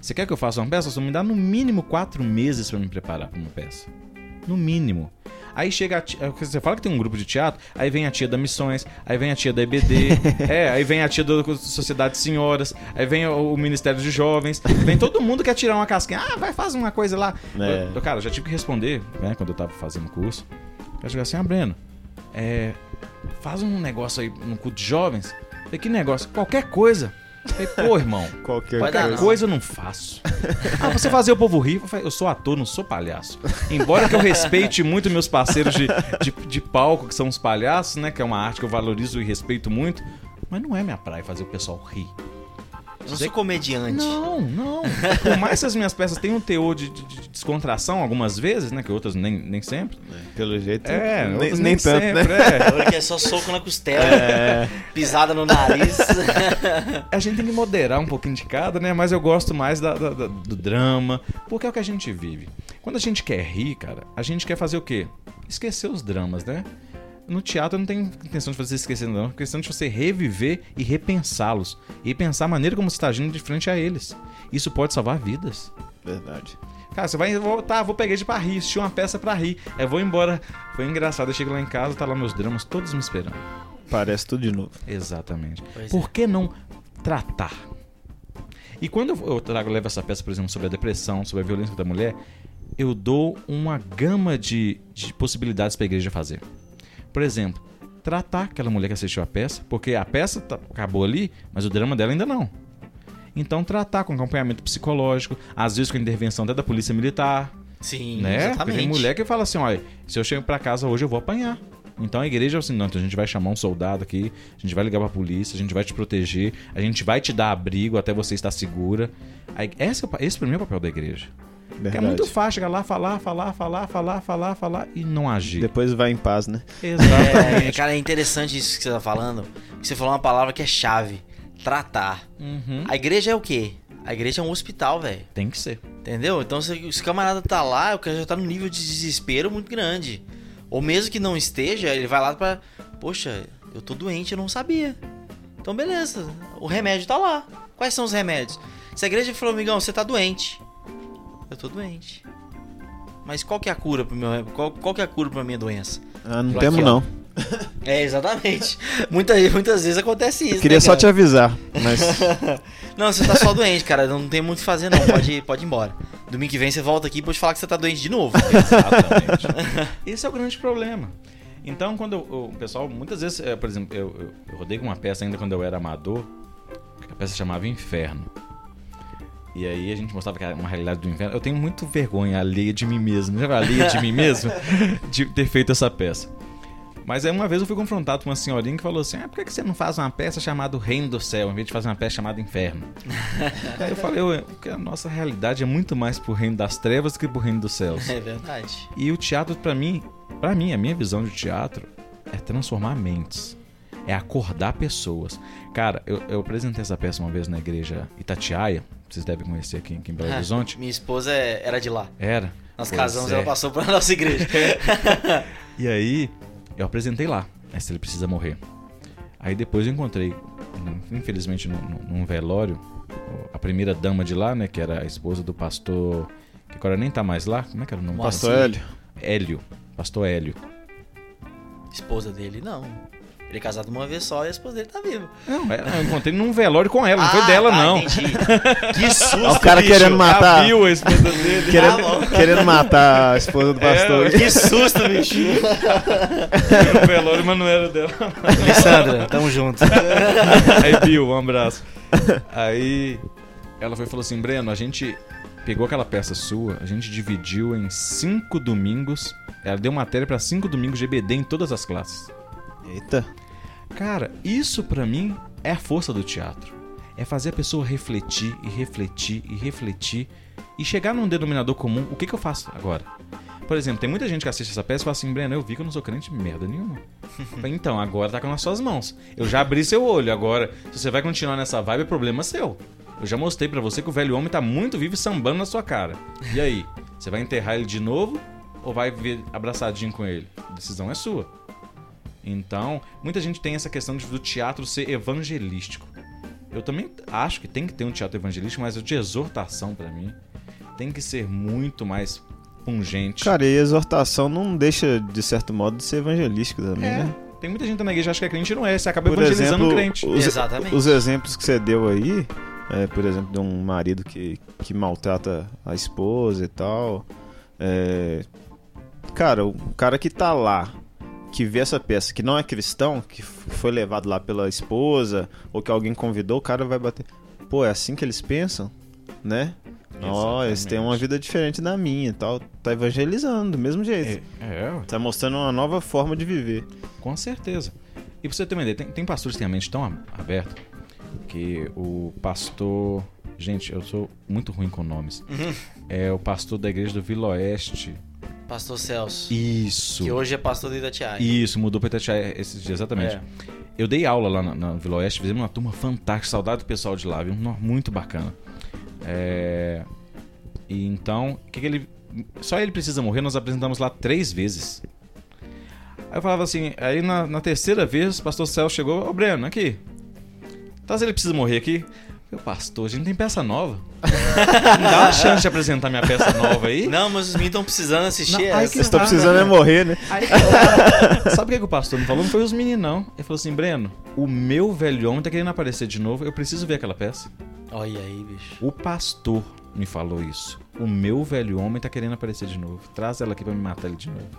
Você quer que eu faça uma peça? Só me dá no mínimo quatro meses pra me preparar pra uma peça. No mínimo. Aí chega a tia, você fala que tem um grupo de teatro, aí vem a tia da Missões, aí vem a tia da EBD, é, aí vem a tia da Sociedade de Senhoras, aí vem o, o Ministério de Jovens, vem todo mundo quer tirar uma casquinha, ah, vai fazer uma coisa lá. É. Eu- cara, eu já tive que responder, né, quando eu tava fazendo curso. Eu chegar assim, ah, Breno, é, faz um negócio aí no culto de jovens. Falei, que negócio? Qualquer coisa. Falei, pô, irmão, Qualquer dar, Qualquer não. coisa eu não faço. Ah, você fazer o povo rir? Eu sou ator, não sou palhaço. Embora que eu respeite muito meus parceiros de, de, de palco, que são os palhaços, né? Que é uma arte que eu valorizo e respeito muito. Mas não é minha praia fazer o pessoal rir. Não sou comediante. Não, não. Por mais que as minhas peças tenham um teor de, de- de descontração algumas vezes, né? Que outras nem, nem sempre. Pelo jeito, É, nem, outras nem tanto, sempre, né? é. Que é só soco na costela, pisada no nariz. A gente tem que moderar um pouquinho de cada, né? Mas eu gosto mais da- da- da- do drama, porque é o que a gente vive. Quando a gente quer rir, cara, a gente quer fazer o quê? Esquecer os dramas, né? No teatro eu não tenho intenção de fazer esquecer, não. É questão de você reviver e repensá-los. E pensar a maneira como você está agindo de frente a eles. Isso pode salvar vidas. Verdade. Cara, você vai voltar, vou pegar de pra rir, assistir uma peça pra rir. Eu vou embora. Foi engraçado, eu chego lá em casa, tá lá meus dramas, todos me esperando. Parece tudo de novo. Exatamente. Pois Por que não tratar? E quando eu eu trago, levo essa peça, por exemplo, sobre a depressão, sobre a violência da mulher, eu dou uma gama de, de possibilidades para a igreja fazer. Por exemplo, tratar aquela mulher que assistiu a peça, porque a peça tá- acabou ali, mas o drama dela ainda não. Então, tratar com acompanhamento psicológico, às vezes com a intervenção até da polícia militar, Sim, né? Porque exatamente. tem mulher que fala assim, olha, se eu chego pra casa hoje eu vou apanhar. Então a igreja é assim, não, então a gente vai chamar um soldado aqui, a gente vai ligar pra polícia, a gente vai te proteger, a gente vai te dar abrigo até você estar segura. Esse, é esse pra mim é o papel da igreja. Verdade. é muito fácil chegar lá, falar, falar, falar, falar, falar, falar e não agir. Depois vai em paz, né? Exatamente. É, cara, é interessante isso que você tá falando. Você falou uma palavra que é chave: tratar. Uhum. A igreja é o quê? A igreja é um hospital, velho. Tem que ser. Entendeu? Então, se se o camarada tá lá, o cara já tá num nível de desespero muito grande. Ou mesmo que não esteja, ele vai lá pra. Poxa, eu tô doente, eu não sabia. Então, beleza. O remédio tá lá. Quais são os remédios? Se a igreja falou, amigão, você tá doente. Eu tô doente. Mas qual que é a cura pro meu. Qual, qual que é a cura pra minha doença? Ah, não temos não. É, exatamente. Muitas, muitas vezes acontece isso. Eu queria né, só te avisar, mas Não, você tá só doente, cara. Não tem muito o que fazer, não. Pode, pode ir embora. Domingo que vem você volta aqui e pode falar que você tá doente de novo. Exatamente. Esse é o grande problema. Então, quando eu- o pessoal, muitas vezes, é, por exemplo, eu, eu, eu rodei com uma peça ainda quando eu era amador, que a peça chamava Inferno. E aí a gente mostrava que era uma realidade do inferno. Eu tenho muito vergonha alheia de mim mesmo, já alheia de mim mesmo, de ter feito essa peça. Mas aí uma vez eu fui confrontado com uma senhorinha que falou assim: ah, por que que você não faz uma peça chamada Reino do Céu, em vez de fazer uma peça chamada Inferno? aí eu falei, "Ué, porque a nossa realidade é muito mais pro reino das trevas que pro reino dos céus. É verdade. E o teatro, pra mim, para mim, a minha visão de teatro é transformar mentes. é acordar pessoas. Cara, eu, eu apresentei essa peça uma vez na igreja Itatiaia, vocês devem conhecer aqui, aqui em Belo Horizonte. Minha esposa é- era de lá. Era. Nós Pois casamos, é. ela passou pra nossa igreja. E aí, eu apresentei lá, esse ele precisa morrer. Aí depois eu encontrei, infelizmente, num, num- velório, a primeira dama de lá, né, que era a esposa do pastor, que agora nem tá mais lá, como é que era o nome? Pastor Hélio. Hélio, pastor Hélio. esposa dele, não. Ele é casado uma vez só e a esposa dele tá viva. Não, é, eu encontrei num velório com ela, não foi Ah, dela tá, não. Entendi. Que susto, o cara bicho. querendo matar. A Bill, a esposa dele. Querendo, Ah, querendo matar a esposa do pastor. Que susto, bicho. Era um velório, mas não era dela. Lissandra, tamo junto. Aí, Bill, um abraço. Aí ela foi e falou assim: Breno, a gente pegou aquela peça sua, a gente dividiu em cinco domingos. Ela deu matéria pra cinco domingos de EBD em todas as classes. Eita. Cara, isso pra mim é a força do teatro. É fazer a pessoa refletir e refletir e refletir e chegar num denominador comum. O que, que eu faço agora? Por exemplo, tem muita gente que assiste essa peça e fala assim: Breno, eu vi que eu não sou crente merda nenhuma. Então, agora tá nas suas mãos. Eu já abri seu olho. Agora, se você vai continuar nessa vibe, é problema seu. Eu já mostrei pra você que o velho homem tá muito vivo e sambando na sua cara. E aí? Você vai enterrar ele de novo ou vai viver abraçadinho com ele? A decisão é sua. Então, muita gente tem essa questão do teatro ser evangelístico. Eu também acho que tem que ter um teatro evangelístico, mas o de exortação, pra mim, tem que ser muito mais pungente. Cara, e exortação não deixa, de certo modo, de ser evangelístico também, É, né? tem muita gente na igreja que acha que é crente e não é. Você acaba Por evangelizando exemplo, um crente. os, Exatamente. os exemplos que você deu aí, é, por exemplo, de um marido que, que maltrata a esposa e tal. é, cara, o cara que tá lá, que vê essa peça, que não é cristão, que foi levado lá pela esposa, ou que alguém convidou, o cara vai bater. Pô, é assim que eles pensam, né? Ó, eles têm uma vida diferente da minha e tal. Tá evangelizando do mesmo jeito. É, é, Tá mostrando uma nova forma de viver. com certeza. E pra você ter uma ideia, tem, tem pastores que têm a mente tão aberta que o pastor. Gente, eu sou muito ruim com nomes. É o pastor da igreja do Vila Oeste. Pastor Celso. Isso. Que hoje é pastor de Itatiaia. Isso, mudou pra Itatiaia esses dias, exatamente. É. Eu dei aula lá na, na Vila Oeste, fizemos uma turma fantástica, saudade do pessoal de lá, viu? Muito bacana. É, E então, o que, que ele. Só ele precisa morrer, nós apresentamos lá três vezes. Aí eu falava assim, aí na, na terceira vez, o pastor Celso chegou, ô Breno, aqui. Tá, se ele precisa morrer aqui? Meu pastor, a gente tem peça nova. Me dá uma chance de apresentar minha peça nova aí? Não, mas os meninos estão precisando assistir Não, ai, essa. que Vocês estão precisando é morrer, né? Aí, cara, sabe o que, que o pastor me falou? Não foi os meninos, não. Ele falou assim, Breno, o meu velho homem tá querendo aparecer de novo, eu preciso ver aquela peça. Olha aí, bicho. O pastor me falou isso. O meu velho homem tá querendo aparecer de novo. Traz ela aqui pra me matar ele de novo.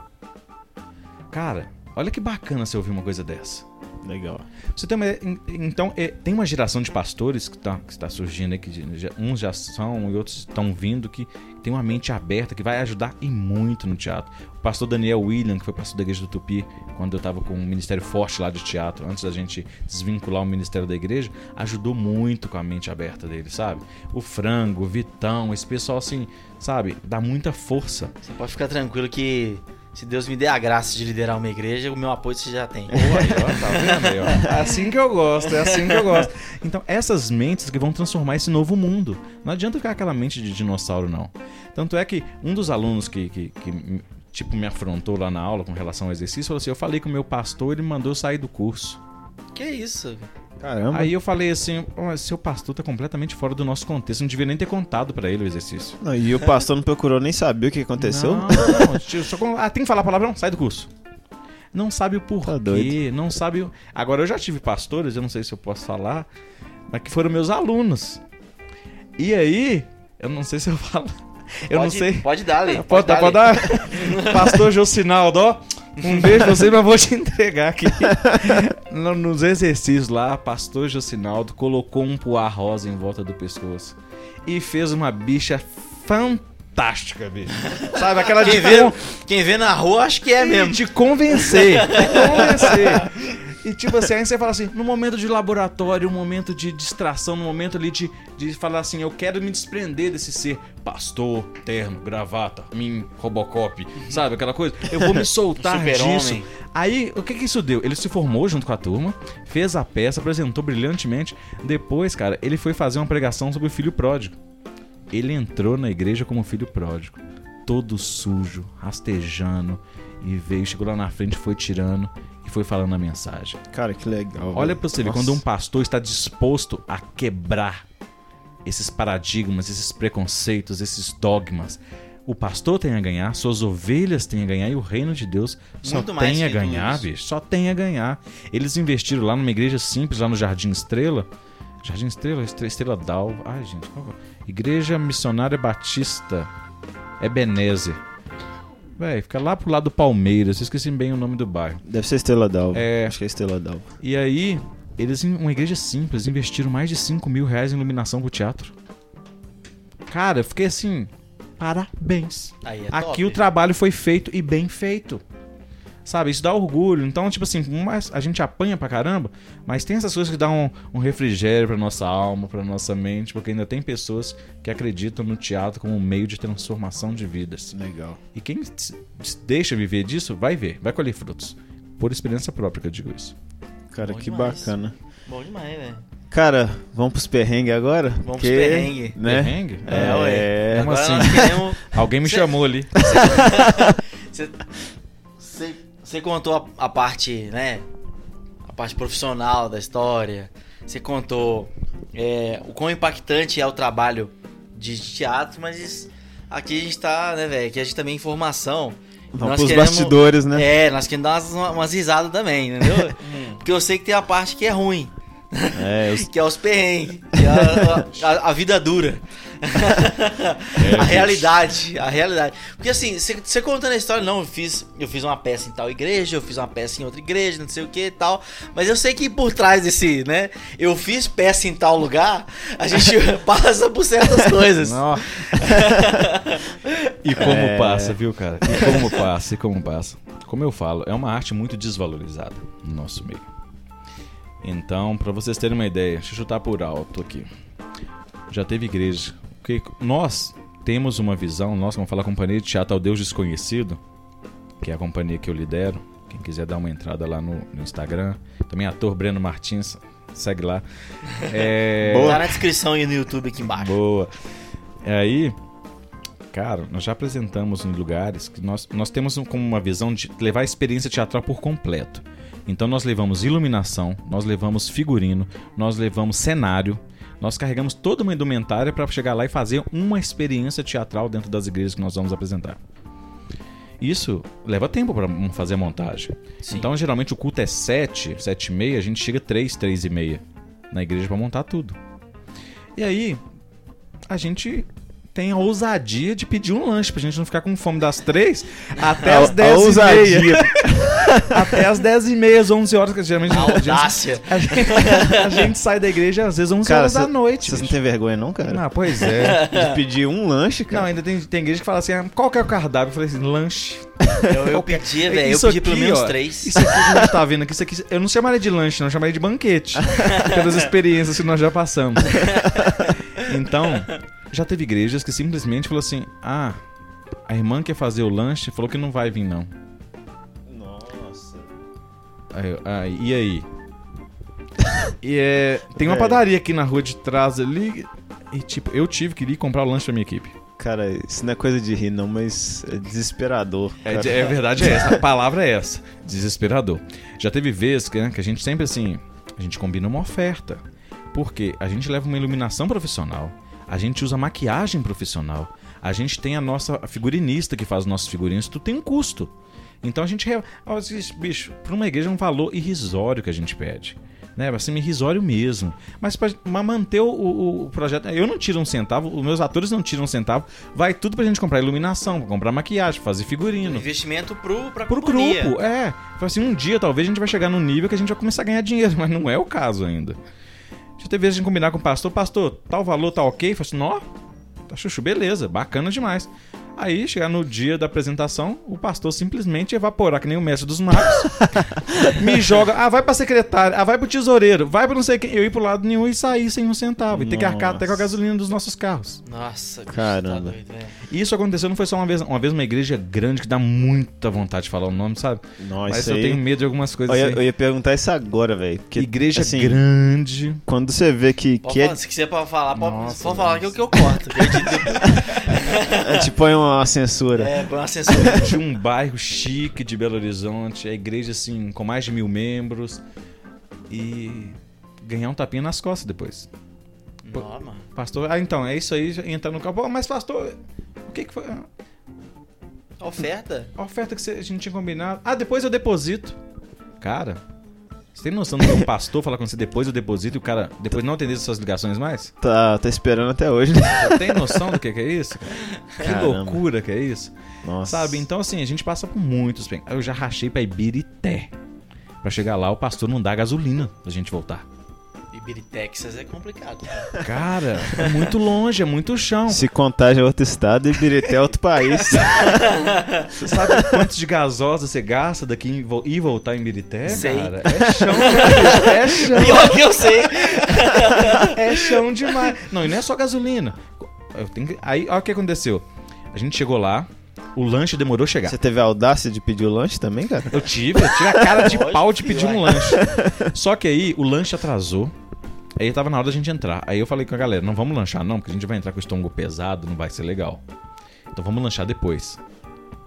Cara, olha que bacana você ouvir uma coisa dessa. Legal. Você tem uma, en- então, é, tem uma geração de pastores que está que está surgindo aí, que uns já são e outros estão vindo, que tem uma mente aberta, que vai ajudar e muito no teatro. O pastor Daniel William, que foi pastor da igreja do Tupi, quando eu estava com um ministério forte lá de teatro, antes da gente desvincular o ministério da igreja, ajudou muito com a mente aberta dele, sabe? O Frango, o Vitão, esse pessoal assim, sabe? Dá muita força. Você pode ficar tranquilo que se Deus me der a graça de liderar uma igreja, o meu apoio você já tem. Pô, aí, ó, tá vendo aí, ó? É assim que eu gosto, é assim que eu gosto. Então, essas mentes que vão transformar esse novo mundo. Não adianta ficar aquela mente de dinossauro, não. Tanto é que um dos alunos que, que, que, tipo, me afrontou lá na aula com relação ao exercício, falou assim, eu falei com o meu pastor, ele me mandou sair do curso. Que isso? Caramba. Aí eu falei assim, "Ó, seu pastor tá completamente fora do nosso contexto, não devia nem ter contado pra ele o exercício. Não, e o pastor não procurou nem saber o que aconteceu? Não, não, só ah, tem que falar a palavra, não, sai do curso. Não sabe o porquê, Tá doido. não sabe. o- Agora eu já tive pastores, eu não sei se eu posso falar, mas que foram meus alunos. E aí, eu não sei se eu falo. Eu pode, não sei. Pode dar, Lê. Pode, dar, pode dar. Pastor Josinaldo, ó. Um beijo pra você, mas vou te entregar aqui. No- Nos exercícios lá, pastor Josinaldo colocou um poá rosa em volta do pescoço. E fez uma bicha fantástica, bicho. Sabe, aquela de Quem vê, quem vê na rua, acho que é e mesmo. de convencer. De convencer. E tipo assim, aí você fala assim, no momento de laboratório, um momento de distração, no momento ali de, de falar assim, eu quero me desprender desse ser pastor, terno, gravata, mim, Robocop, sabe aquela coisa? Eu vou me soltar disso. Aí, o que que isso deu? Ele se formou junto com a turma, fez a peça, apresentou brilhantemente. Depois, cara, ele foi fazer uma pregação sobre o filho pródigo. Ele entrou na igreja como filho pródigo, todo sujo, rastejando, e veio, chegou lá na frente, foi tirando foi falando a mensagem. Cara, que legal. Olha pra você ver, quando um pastor está disposto a quebrar esses paradigmas, esses preconceitos, esses dogmas, o pastor tem a ganhar, suas ovelhas têm a ganhar e o reino de Deus só Muito tem a ganhar, bicho. Só tem a ganhar. Eles investiram lá numa igreja simples, lá no Jardim Estrela. Jardim Estrela, Estre- Estrela d'Alva. Ai, gente, qual é? Igreja Missionária Batista Ebenezer. Véi, fica lá pro lado do Palmeiras, eu esqueci bem o nome do bairro. Deve ser Estrela d'Alva. É. Acho que é Estrela d'Alva. E aí, eles, em uma igreja simples, investiram mais de 5 mil reais em iluminação pro teatro. Cara, eu fiquei assim, parabéns. Aí é Aqui top. o trabalho foi feito e bem feito. Sabe, isso dá orgulho. Então, tipo assim, mas a gente apanha pra caramba, mas tem essas coisas que dão um, um refrigério pra nossa alma, pra nossa mente, porque ainda tem pessoas que acreditam no teatro como um meio de transformação de vidas. Legal. E quem deixa viver disso, vai ver, vai colher frutos. Por experiência própria que eu digo isso. Cara, Bom que demais. bacana. Bom demais, velho. Cara, vamos pros perrengues agora? Vamos pros Porque, perrengue. Né? Perrengue? É, ué. É, Como assim? queremos... Alguém me Cê- chamou ali. Você, você, você contou a, a parte, né? A parte profissional da história. Você contou é, o quão impactante é o trabalho de teatro, mas aqui a gente tá, né, velho? Aqui a gente também é informação. Vamos Nós pros queremos- bastidores, né? É, nós queremos dar umas, umas risadas também, entendeu? Porque eu sei que tem a parte que é ruim, É, os- que é os perrengues, que é a, a- a vida dura. a realidade, a realidade. Porque assim, você- contando a história, não, eu fiz, eu fiz uma peça em tal igreja, eu fiz uma peça em outra igreja, não sei o que e tal. Mas eu sei que por trás desse, né, eu fiz peça em tal lugar, a gente passa por certas coisas. E como É. passa, viu, cara? E como passa, e como passa. Como eu falo, é uma arte muito desvalorizada no nosso meio. Então, pra vocês terem uma ideia, deixa eu chutar por alto aqui. Já teve igreja. Porque nós temos uma visão, nós, como fala a companhia de teatro ao Deus Desconhecido, que é a companhia que eu lidero. Quem quiser dar uma entrada lá no, no Instagram. Também ator Breno Martins, segue lá. É... Tá na descrição aí no YouTube aqui embaixo. Boa. E aí, cara, nós já apresentamos em lugares que nós, nós temos como uma visão de levar a experiência teatral por completo. Então nós levamos iluminação, nós levamos figurino, nós levamos cenário, nós carregamos toda uma indumentária para chegar lá e fazer uma experiência teatral dentro das igrejas que nós vamos apresentar. Isso leva tempo para fazer a montagem. Sim. Então, geralmente o culto é 7, 7 e meia, a gente chega 3, 3 e meia na igreja para montar tudo. E aí, a gente tem a ousadia de pedir um lanche pra gente não ficar com fome das 3 até A- as a 10 e meia. até as 10 e meia, às 11 horas, que geralmente audácia. a gente, a gente sai da igreja às vezes 11 Cara, horas da cê- noite. Vocês não têm vergonha, não, cara? Ah, pois é. De pedir um lanche, Não, cara. ainda tem, tem igreja que fala assim: ah, qual que é o cardápio? Eu falei assim: lanche. Eu, eu pedi, velho. Eu pedi pelo aqui, menos ó, três. Isso aqui que a gente tá vendo aqui, isso aqui, eu não chamaria de lanche, não, eu chamaria de banquete. pelas experiências que nós já passamos. Então, já teve igrejas que simplesmente falou assim: ah, a irmã quer fazer o lanche, falou que não vai vir, não. Aí, eu, ah, e aí? E é, tem uma Velho. padaria aqui na rua de trás ali. E tipo, eu tive que ir comprar o lanche pra minha equipe. Cara, isso não é coisa de rir, não, mas é desesperador. É, cara. é verdade, é essa. A palavra é essa. Desesperador. Já teve vezes que, né, que a gente sempre assim. A gente combina uma oferta. Porque a gente leva uma iluminação profissional. A gente usa maquiagem profissional. A gente tem a nossa figurinista que faz os nossos figurinos. Tudo tem um custo. Então a gente. Bicho, para uma igreja é um valor irrisório que a gente pede. Né? Assim, irrisório mesmo. Mas para manter o, o- o projeto. Eu não tiro um centavo, os meus atores não tiram um centavo. Vai tudo pra gente comprar iluminação, pra comprar maquiagem, fazer Um figurino. investimento pro, pra Pro companhia. grupo, é. Assim, um dia talvez a gente vai chegar num nível que a gente vai começar a ganhar dinheiro, mas não é o caso ainda. Já teve vezes a gente combinar com o pastor, pastor, tal valor tá ok? Fala assim, nó, tá chuchu, beleza, bacana demais. Aí, chegar no dia da apresentação, o pastor simplesmente evaporar, que nem o mestre dos magos. me joga, ah, vai pra secretária, ah, vai pro tesoureiro, vai pra não sei quem. Eu ir pro lado nenhum e sair sem um centavo. E ter que arcar até com a Nossa. gasolina dos nossos carros. Nossa, bicho, Caramba. Tá doido, velho. E isso aconteceu não foi só uma vez, uma vez uma igreja grande que dá muita vontade de falar o nome, sabe? Nossa, Mas eu aí... tenho medo de algumas coisas Eu ia, assim. eu ia perguntar isso agora, velho. Igreja assim, grande. Quando você vê que, Pode que é, Se quiser pra falar, pode, Nossa, pode falar que eu, que eu corto. a gente põe uma censura. é, põe uma censura. de um bairro chique de Belo Horizonte, a igreja assim, com mais de mil membros. E ganhar um tapinha nas costas depois. Não, mano. Pastor, ah, então, é isso aí, entra no campo. "Pô, Mas, pastor, o que, que foi? Oferta? A oferta que a gente tinha combinado. Ah, depois eu deposito. Cara, você tem noção do que um pastor falar com você depois eu deposito e o cara depois não atender suas ligações mais? Tá, tá esperando até hoje, né? Você tem noção do que, que é isso? Que Caramba. loucura que é isso? Nossa. Sabe? Então, assim, a gente passa por muitos. Eu já rachei pra Ibirité. Pra chegar lá, o pastor não dá gasolina pra gente voltar. Ibiritex é complicado. Cara, é muito longe, é muito chão. Se contagem é outro estado e Ibirité é outro país. Você sabe quantos de gasosa você gasta daqui em e voltar em Ibirité, Sei. cara? É chão, cara. É chão. Pior que eu sei. É chão demais. Não, e não é só gasolina. Eu tenho que- Aí, olha o que aconteceu. A gente chegou lá, o lanche demorou a chegar. Você teve a audácia de pedir o lanche também, cara? Eu tive, eu tive a cara de pau de pedir um lanche. Só que aí o lanche atrasou. Aí tava na hora da gente entrar. Aí eu falei com a galera, não vamos lanchar não, porque a gente vai entrar com o estômago pesado, não vai ser legal. Então vamos lanchar depois.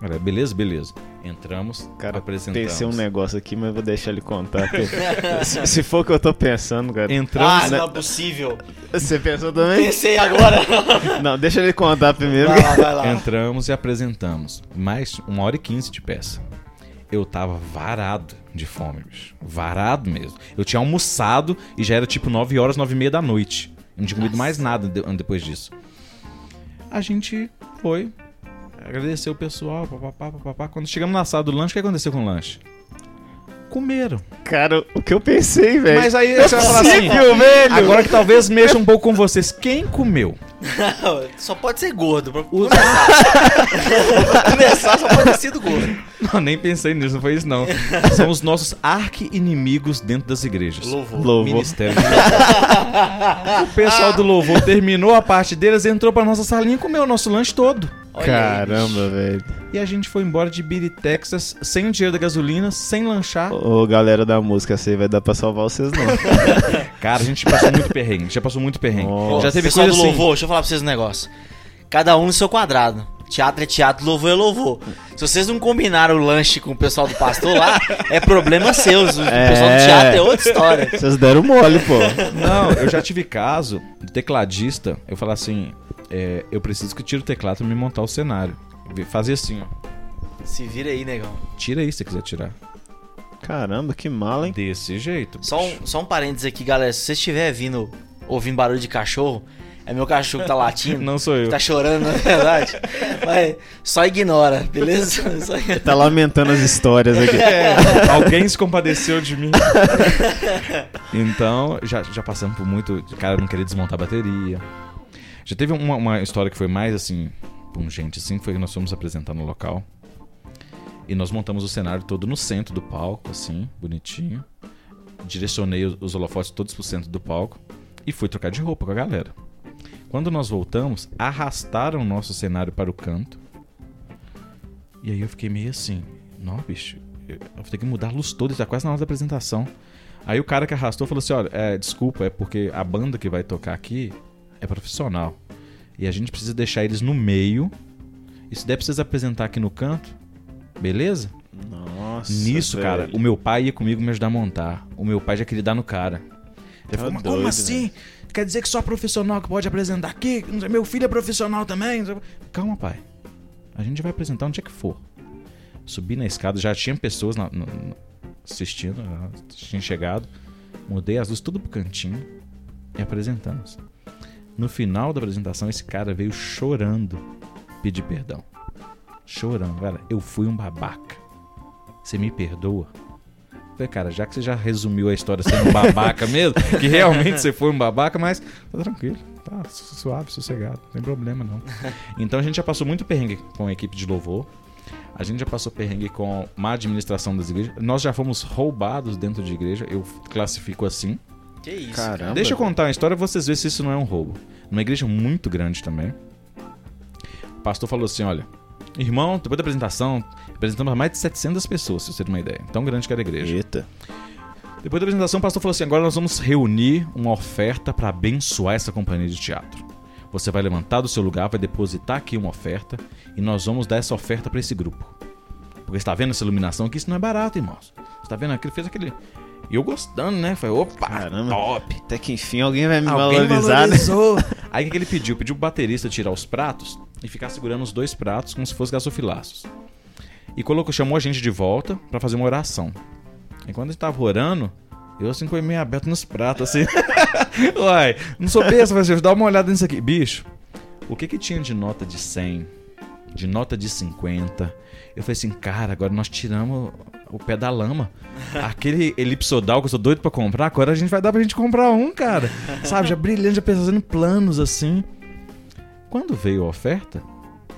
Galera, beleza? Beleza. Entramos, Cara, apresentamos. pensei um negócio aqui, mas vou deixar ele contar. porque se, se for o que eu tô pensando, cara. Entramos, Ah, né? não é possível. Você pensou também? Pensei agora. Não, deixa ele contar primeiro. Vai lá, vai lá. entramos e apresentamos. Mais uma hora e quinze de peça. Eu tava varado de fome, bicho. Varado mesmo. Eu tinha almoçado e já era tipo 9 horas, 9 e meia da noite. Eu não tinha comido mais nada de- depois disso. A gente foi, agradeceu o pessoal, papapá, papapá. Quando chegamos na sala do lanche, o que aconteceu com o lanche? Comeram. Cara, o que eu pensei, velho. Mas aí você vai falar assim, velho. agora que talvez mexa um pouco com vocês, quem comeu? Só pode ser gordo. Pra começar. pra começar, só pode ter sido gordo. Não, nem pensei nisso, não foi isso não. São os nossos arqui-inimigos dentro das igrejas. Louvor. Louvor. Ministério. O pessoal do louvor terminou a parte deles, entrou pra nossa salinha e comeu o nosso lanche todo. Olha aí, Caramba, velho. E a gente foi embora de Biri, Texas, sem o dinheiro da gasolina, sem lanchar. Ô, galera da música, essa aí vai dar pra salvar vocês, não. Cara, a gente passou muito perrengue, a gente já passou muito perrengue. Nossa. Já teve Pessoal coisa do assim... louvor, deixa eu falar pra vocês um negócio. Cada um no seu quadrado. Teatro é teatro, louvor é louvor. Se vocês não combinaram o lanche com o pessoal do pastor lá, é problema seu. O pessoal do teatro é outra história. Vocês deram mole, pô. Não, eu já tive caso do tecladista, eu falar assim, é, eu preciso que tire o teclado pra me montar o cenário. Fazer assim, ó. Se vira aí, negão. Tira aí se você quiser tirar. Caramba, que mala, hein? Desse jeito. Só bicho. um, só um parênteses aqui, galera. Se você estiver vindo, ouvindo barulho de cachorro, é meu cachorro que tá latindo. Não sou eu. Tá chorando, na verdade. Mas só ignora, beleza? Só... Tá lamentando as histórias aqui. É, alguém se compadeceu de mim. Então, já, já passamos por muito. de cara não querer desmontar a bateria. Já teve uma, uma história que foi mais assim, pungente, assim, foi que nós fomos apresentar no local. E nós montamos o cenário todo no centro do palco, assim, bonitinho. Direcionei os, holofotes todos pro centro do palco. E fui trocar de roupa com a galera. Quando nós voltamos, arrastaram o nosso cenário para o canto. E aí eu fiquei meio assim, não, bicho, eu vou ter que mudar a luz toda, tá quase na hora da apresentação. Aí o cara que arrastou falou assim: olha, é, desculpa, é porque a banda que vai tocar aqui é profissional. E a gente precisa deixar eles no meio. E se der pra vocês apresentar aqui no canto, beleza? Nossa. Nisso, velho. cara, o meu pai ia comigo me ajudar a montar. O meu pai já queria dar no cara. Ele Tá falou, mas doido, como assim? Quer dizer que só profissional que pode apresentar aqui? Meu filho é profissional também? Calma, pai. A gente vai apresentar onde é que for. Subi na escada, já tinha pessoas na- no- assistindo, já tinha chegado. Mudei as luzes tudo pro cantinho e apresentamos. No final da apresentação, esse cara veio chorando pedir perdão. Chorando, velho. Eu fui um babaca. Você me perdoa? Falei, cara, já que você já resumiu a história sendo um babaca mesmo, que realmente você foi um babaca, mas tá tranquilo, tá suave, sossegado, não tem problema não. Então a gente já passou muito perrengue com a equipe de louvor. A gente já passou perrengue com má administração das igrejas. Nós já fomos roubados dentro de igreja, eu classifico assim. Que isso? Caramba. Deixa eu contar uma história pra vocês verem se isso não é um roubo. Numa igreja muito grande também. O pastor falou assim: olha, irmão, depois da apresentação, apresentamos a mais de 700 pessoas, se você ter uma ideia. Tão grande que era a igreja. Eita. Depois da apresentação, o pastor falou assim: agora nós vamos reunir uma oferta para abençoar essa companhia de teatro. Você vai levantar do seu lugar, vai depositar aqui uma oferta e nós vamos dar essa oferta para esse grupo. Porque você está vendo essa iluminação aqui? Isso não é barato, irmãos. Você está vendo aqui? Ele fez aquele. E eu gostando, né? Falei, opa, Caramba. top. Até que enfim alguém vai me Alguém valorizar, né? valorizou. Aí o que ele pediu? Pediu pro baterista tirar os pratos e ficar segurando os dois pratos como se fossem gasofilaços. E colocou, chamou a gente de volta pra fazer uma oração. E quando a gente tava orando, eu assim com o meio aberto nos pratos, assim. Uai, não sou besta, mas dá uma olhada nisso aqui. Bicho, o que que tinha de nota de 100, de nota de 50? Eu falei assim, cara, agora nós tiramos o pé da lama. Aquele elipsodal que eu sou doido pra comprar, agora a gente vai dar pra gente comprar um, cara. Sabe, já brilhando, já pensando em planos assim. Quando veio a oferta,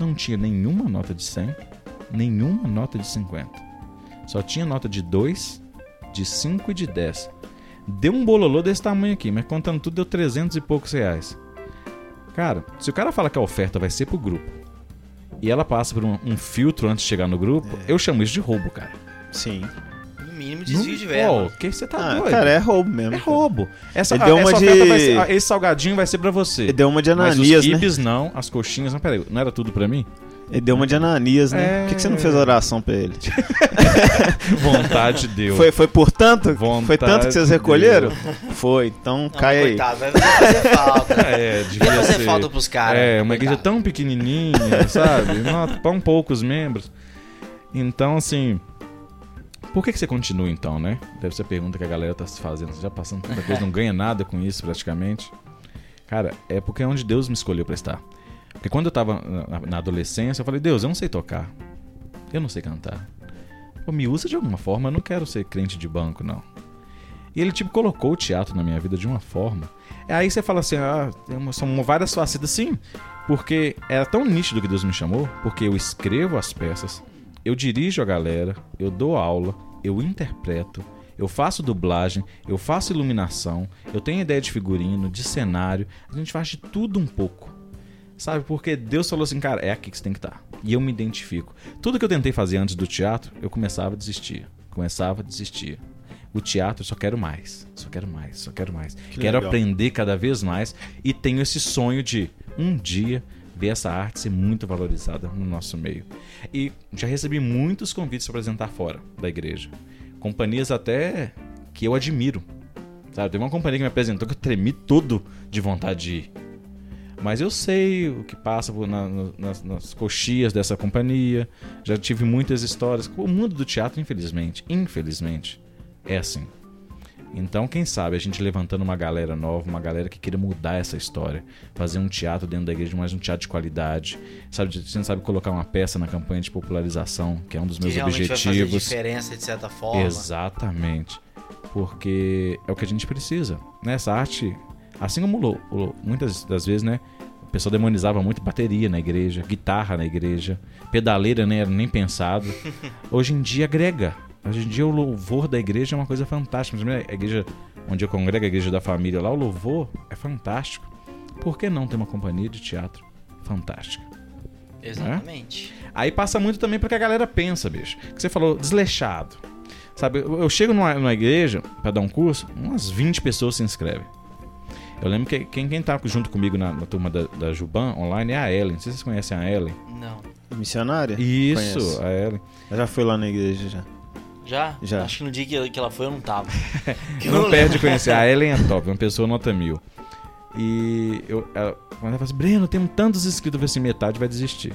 não tinha nenhuma nota de 100, nenhuma nota de 50. Só tinha nota de 2, de 5 e de 10. Deu um bololô desse tamanho aqui, mas contando tudo deu 300 e poucos reais. Cara, se o cara fala que a oferta vai ser pro grupo e ela passa por um, um filtro antes de chegar no grupo, É. eu chamo isso de roubo, cara. Sim. No mínimo desvio de verba. Pô, que você tá Ah, doido? cara, é roubo mesmo. É roubo. Essa, deu essa de- vai ser- ah, esse salgadinho vai ser pra você. Ele deu uma de Mas os Ananias, né? não, as coxinhas não. Peraí, não era tudo pra mim? Ele deu uma de Ananias, né? É. Por que, que você não fez oração pra ele? Vontade deu. Foi, foi por tanto? Vontade foi tanto que vocês de recolheram? Foi, então Não, cai aí. coitado, vai fazer falta. É, devia Ia fazer ser. falta pros caras. É, uma igreja coitado. tão pequenininha, sabe? Não, tão poucos membros. Então, assim. Por que, que você continua então, né? Deve ser a pergunta que a galera tá se fazendo. Você já passando tanta coisa, não ganha nada com isso praticamente. Cara, é porque é onde Deus me escolheu pra estar. Porque quando eu tava na, adolescência, eu falei, Deus, eu não sei tocar. Eu não sei cantar. Pô, me usa de alguma forma, eu não quero ser crente de banco, não. E ele, tipo, colocou o teatro na minha vida de uma forma. É aí você fala assim, ah, uma- são várias facetas, sim. Porque era tão nítido que Deus me chamou, porque eu escrevo as peças, eu dirijo a galera, eu dou aula, eu interpreto, eu faço dublagem, eu faço iluminação, eu tenho ideia de figurino, de cenário, a gente faz de tudo um pouco. Sabe? Porque Deus falou assim, cara, é aqui que você tem que estar. E eu me identifico. Tudo que eu tentei fazer antes do teatro, eu começava a desistir. Começava a desistir. O teatro, eu só quero mais. Só quero mais, só quero mais. quero legal. aprender cada vez mais. E tenho esse sonho de, um dia, ver essa arte ser muito valorizada no nosso meio. E já recebi muitos convites para apresentar fora da igreja. Companhias até que eu admiro. Sabe? Teve uma companhia que me apresentou que eu tremi todo de vontade de ir. Mas eu sei o que passa na- na- nas, nas coxias dessa companhia. Já tive muitas histórias. O mundo do teatro, infelizmente, infelizmente, é assim. Então, quem sabe a gente levantando uma galera nova, uma galera que queira mudar essa história, fazer um teatro dentro da igreja, mas um teatro de qualidade, sabe? Gente sabe colocar uma peça na campanha de popularização, que é um dos Que meus realmente vai fazer objetivos. diferença de certa forma. Exatamente. Porque é o que a gente precisa. Nessa arte, assim como muitas das vezes, né? O pessoal demonizava muito bateria na igreja, guitarra na igreja, pedaleira nem era nem pensado. Hoje em dia agrega. Hoje em dia o louvor da igreja é uma coisa fantástica. A igreja onde eu congrego, a igreja da família lá, o louvor é fantástico. Por que não ter uma companhia de teatro fantástica? Exatamente. Aí passa muito também porque a galera pensa, bicho. Que você falou, desleixado. Sabe, eu eu chego numa, numa igreja pra dar um curso, umas 20 pessoas se inscrevem. Eu lembro que quem, quem tá junto comigo na, na turma da, da Juban online é a Ellen. Não sei se vocês conhecem a Ellen. Não. Missionária? Isso, Conheço. a Ellen. Eu já fui lá na igreja já. Já? Já. Acho que no dia que, que ela foi eu não tava. Não perde conhecer. A Ellen é top, uma pessoa nota mil. E eu, ela, quando ela fala assim, Breno, temos tantos inscritos, eu falei assim, metade vai desistir.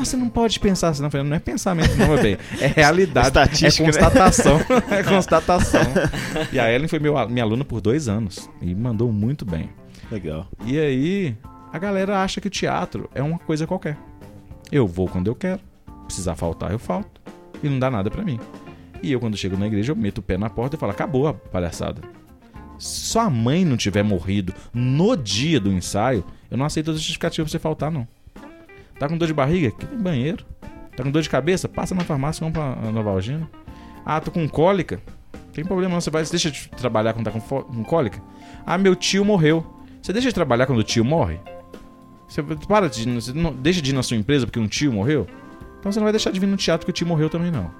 Mas você não pode pensar assim, não. Falei, não é pensamento, não, meu bem. É realidade. Estatística, é né? constatação. é constatação. E a Ellen foi meu, minha aluna por dois anos. E mandou muito bem. Legal. E aí, a galera acha que o teatro é uma coisa qualquer. Eu vou quando eu quero. Precisar faltar, eu falto. E não dá nada pra mim. E eu, quando chego na igreja, eu meto o pé na porta e falo: acabou a palhaçada. Se sua mãe não tiver morrido no dia do ensaio, eu não aceito a justificativa pra você faltar, não. Tá com dor de barriga? Tem banheiro. Tá com dor de cabeça? Passa na farmácia, compra a Novalgina. Ah, tô com cólica? Tem problema não, você vai, você deixa de trabalhar quando tá com, com cólica? Ah, meu tio morreu. Você deixa de trabalhar quando o tio morre? Você para de, você não, deixa de ir na sua empresa porque um tio morreu? Então você não vai deixar de vir no teatro que o tio morreu também não.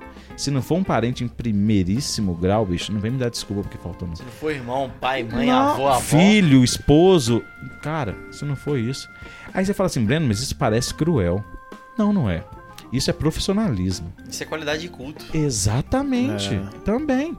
Se não for um parente em primeiríssimo grau, bicho, não vem me dar desculpa porque faltou não. Se não for irmão, pai, mãe, Não, avô, avó. Filho, esposo. Cara, isso não foi isso. Aí você fala assim, Breno, mas isso parece cruel. Não, não é. Isso é profissionalismo. Isso é qualidade de culto. Exatamente. É. Também.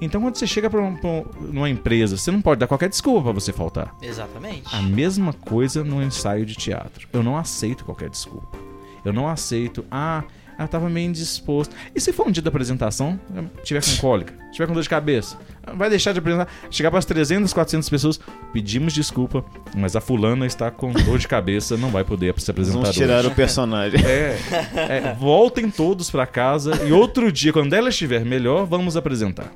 Então quando você chega pra, um- um- numa empresa, você não pode dar qualquer desculpa pra você faltar. Exatamente. A mesma coisa no ensaio de teatro. Eu não aceito qualquer desculpa. Eu não aceito, ah, eu tava meio indisposto. E se for um dia da apresentação, tiver com cólica, tiver com dor de cabeça, vai deixar de apresentar, chegar para as 300, 400 pessoas, pedimos desculpa, mas a fulana está com dor de cabeça, não vai poder se apresentar Vamos tirar hoje. o personagem. É, é, voltem todos pra casa e outro dia, quando ela estiver melhor, vamos apresentar.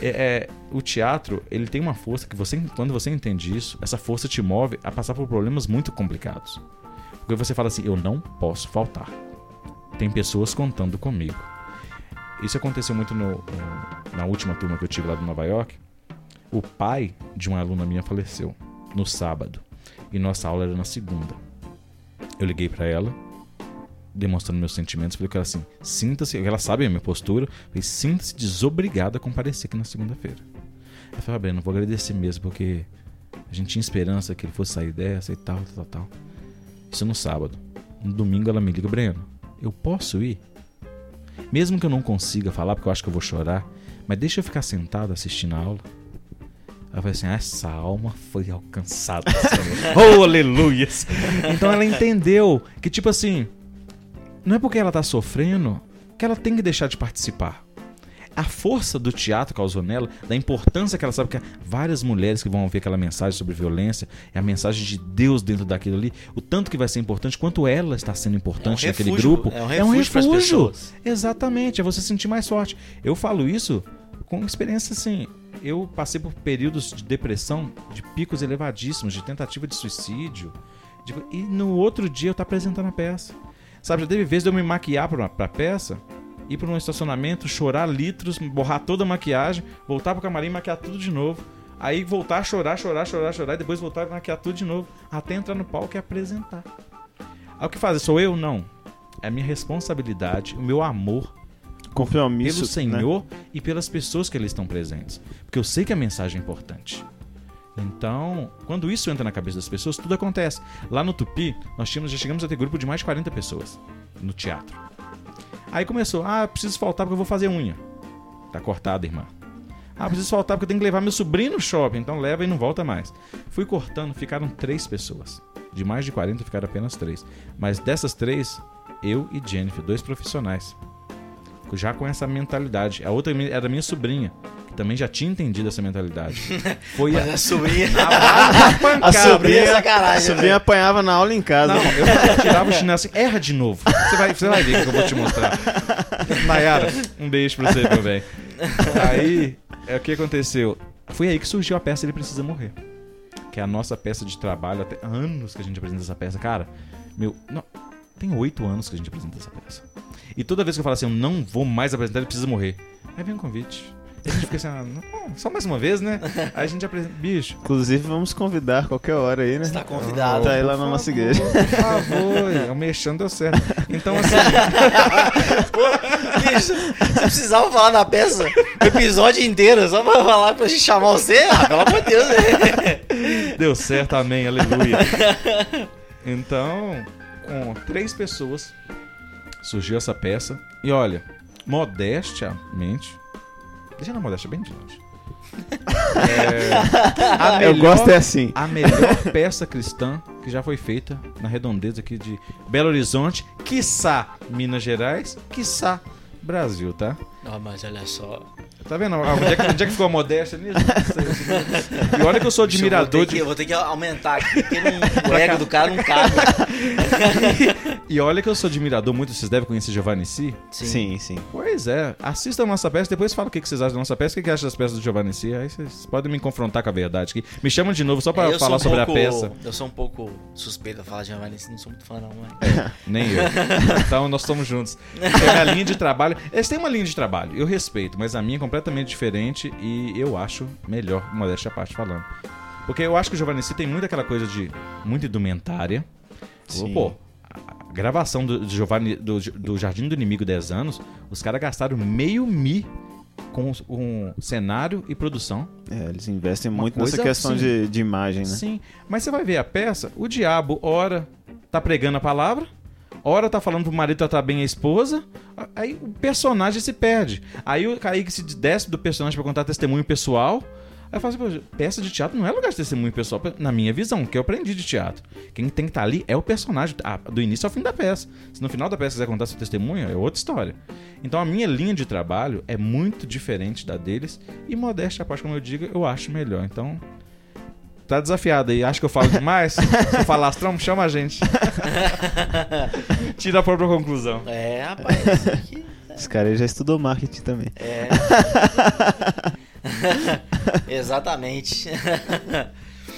É, é, o teatro, ele tem uma força que você, quando você entende isso, essa força te move a passar por problemas muito complicados. Porque você fala assim, eu não posso faltar. Tem pessoas contando comigo. Isso aconteceu muito no- na última turma que eu tive lá de Nova York. O pai de uma aluna minha faleceu no sábado e nossa aula era na segunda. Eu liguei pra ela, demonstrando meus sentimentos, falei com ela assim: sinta-se, ela sabe a minha postura, falei: sinta-se desobrigada a comparecer aqui na segunda-feira. Ela falou: ah, Breno, vou agradecer mesmo, porque a gente tinha esperança que ele fosse sair dessa e tal, tal, tal. Isso no sábado. No domingo ela me liga: Breno, eu posso ir? Mesmo que eu não consiga falar, porque eu acho que eu vou chorar, mas deixa eu ficar sentado assistindo a aula. Ela falou assim: essa alma foi alcançada, oh, aleluias! Então ela entendeu que, tipo assim, não é porque ela tá sofrendo que ela tem que deixar de participar. A força do teatro causou nela, da importância que ela sabe que várias mulheres que vão ouvir aquela mensagem sobre violência, é a mensagem de Deus dentro daquilo ali, o tanto que vai ser importante, quanto ela está sendo importante É um naquele refúgio, grupo. é um refúgio pras pessoas. Exatamente, é você se sentir mais forte. Eu falo isso com experiência assim. Eu passei por períodos de depressão, de picos elevadíssimos, de tentativa de suicídio. de- E no outro dia eu tô apresentando a peça. Sabe, já teve vezes de eu me maquiar pra, pra peça, ir pra um estacionamento, chorar litros, borrar toda a maquiagem, voltar pro camarim e maquiar tudo de novo. Aí voltar a chorar, chorar, chorar, chorar, e depois voltar a maquiar tudo de novo, até entrar no palco e apresentar. Aí o que fazer? Sou eu? Não. É a minha responsabilidade, o meu amor Compromisso. pelo né? Senhor e pelas pessoas que ali estão presentes. Porque eu sei que a mensagem é importante. Então, quando isso entra na cabeça das pessoas, tudo acontece. Lá no Tupi, nós tínhamos, já chegamos a ter grupo de mais de 40 pessoas no teatro. Aí começou, ah, preciso faltar porque eu vou fazer unha. Tá cortada, irmã. Ah, preciso faltar porque eu tenho que levar meu sobrinho no shopping, então leva e não volta mais. Fui cortando, ficaram três pessoas. De mais de 40 ficaram apenas três. Mas dessas três, eu e Jennifer, dois profissionais já com essa mentalidade. A outra era minha sobrinha, que também já tinha entendido essa mentalidade. Foi Mas a, a sobrinha. a pancada. A sobrinha, é a sobrinha né? apanhava na aula em casa. Não, eu tirava o chinelo assim, erra de novo. Você vai, você vai ver o que eu vou te mostrar. Nayara, um beijo pra você, meu bem. Aí, é, o que aconteceu? Foi aí que surgiu a peça Ele Precisa Morrer. Que é a nossa peça de trabalho, até anos que a gente apresenta essa peça. Cara, meu, não, tem oito anos que a gente apresenta essa peça. E toda vez que eu falo assim, eu não vou mais apresentar, ele precisa morrer. Aí vem um convite. A gente fica assim, ah, não, só mais uma vez, né? Aí a gente apresenta. Bicho, Inclusive, vamos convidar qualquer hora aí, né? Está convidado. Tá aí lá na nossa igreja. Por favor, o mexendo deu certo. Então, assim, Bicho, você precisava falar na peça o episódio inteiro só pra falar pra gente chamar você? Ah, pelo amor de Deus, né? deu certo, amém, aleluia. Então, com três pessoas, surgiu essa peça. E olha, modestamente. Deixa na modéstia bem de longe. É, a Eu melhor- gosto é assim. a melhor peça cristã que já foi feita na redondeza aqui de Belo Horizonte, quiçá Minas Gerais, quiçá Brasil, tá? Não, mas olha só. Tá vendo? Onde é que, onde é que ficou a modéstia nisso? E olha que eu sou admirador eu vou ter de. que, eu vou ter que aumentar aqui, porque não- o ego do cara não cabe. E olha que eu sou admirador muito, vocês devem conhecer Giovanni Si. Sim, sim. Pois é, assista a nossa peça, depois fala o que que vocês acham da nossa peça, o que que acham das peças do Giovanni Si. Aí vocês podem me confrontar com a verdade aqui. Me chamam de novo só pra É, eu falar um sobre pouco- a peça. Eu sou um pouco suspeito a falar de Giovanni, não sou muito fã não, mas... Nem eu. Então nós estamos juntos. Tem a linha de trabalho. Eles têm uma linha de trabalho, eu respeito, mas a minha é completamente diferente e eu acho melhor, modéstia à parte falando. Porque eu acho que o Giovanni Si tem muito aquela coisa de muita indumentária. Sim. Pô, a gravação do, Giovanni, do, do Jardim do Inimigo 10 anos, os caras gastaram meio mi com, com cenário e produção. É, eles investem Uma muito nessa questão assim. de, de imagem, né? Sim, mas você vai ver a peça, o diabo, ora, tá pregando a palavra, ora tá falando pro marido tratar bem a esposa, aí o personagem se perde. Aí o Kaique se desce do personagem pra contar testemunho pessoal. Aí eu falo assim, peça de teatro não é lugar de testemunho pessoal, na minha visão, que eu aprendi de teatro. Quem tem que estar ali é o personagem, ah, do início ao fim da peça. Se no final da peça quiser contar seu testemunho, é outra história. Então a minha linha de trabalho é muito diferente da deles, e modéstia à parte, como eu digo, eu acho melhor. Então, Tá desafiado aí. Acho que eu falo demais. Se eu falastrão, chama a gente. Tira a própria conclusão. É, rapaz, isso aqui... Esse cara aí já estudou marketing também. É. Exatamente.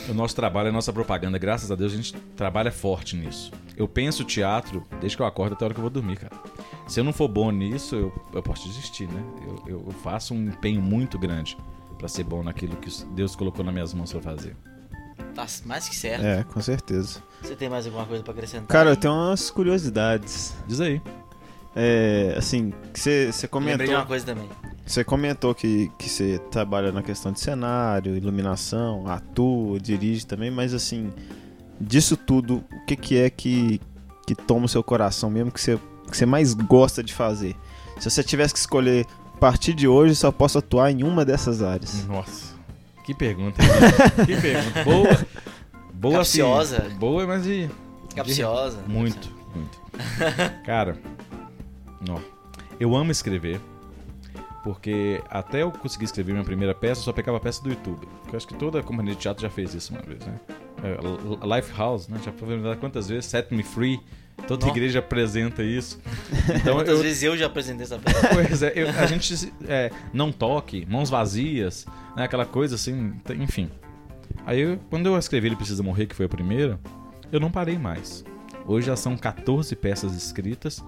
O nosso trabalho é a nossa propaganda. Graças a Deus a gente trabalha forte nisso. Eu penso teatro desde que eu acordo até a hora que eu vou dormir, cara. Se eu não for bom nisso, eu, eu posso desistir, né? Eu, eu- eu faço um empenho muito grande pra ser bom naquilo que Deus colocou nas minhas mãos pra fazer. Tá mais que certo. É, com certeza. Você tem mais alguma coisa pra acrescentar? Cara, eu tenho umas curiosidades. Diz aí. É, assim, você você Lembrei de uma comentou, coisa também. você comentou que que você trabalha na questão de cenário, iluminação, atua, dirige também, mas assim, disso tudo, o que que é que que toma o seu coração mesmo que você que você mais gosta de fazer? Se você tivesse que escolher a partir de hoje, só posso atuar em uma dessas áreas. Nossa. Que pergunta. que pergunta. Boa. Boa assim, Capciosa. Boa, mas e... Capciosa. Muito, muito. Cara, ó, eu amo escrever. Porque até eu conseguir escrever minha primeira peça, eu só pegava a peça do YouTube. Porque eu acho que toda companhia de teatro já fez isso uma vez, né? É, Lifehouse, né? Já foi quantas vezes? Set Me Free. Toda Nó. igreja apresenta isso. Então Quantas eu, vezes eu já apresentei essa peça? Pois é, eu- a gente é, não toque, mãos vazias, né, aquela coisa assim, enfim. Aí eu- quando eu escrevi Ele Precisa Morrer, que foi a primeira, eu não parei mais. Hoje já são 14 peças escritas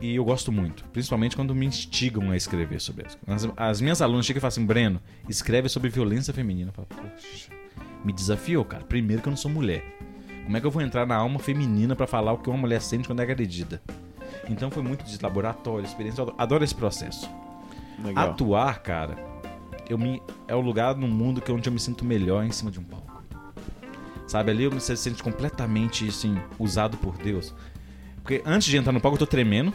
e eu gosto muito, principalmente quando me instigam a escrever sobre isso. As, as minhas alunas chegam e falam assim, Breno, escreve sobre violência feminina. Eu falo, poxa, me desafiou, cara. Primeiro que eu não sou mulher. Como é que eu vou entrar na alma feminina pra falar o que uma mulher sente quando é agredida? Então foi muito de laboratório, experiência. Eu adoro- adoro esse processo. Legal. Atuar, cara, eu me, é o lugar no mundo que onde eu me sinto melhor em cima de um palco. Sabe, ali eu me sinto completamente, assim, usado por Deus. Porque antes de entrar no palco eu tô tremendo,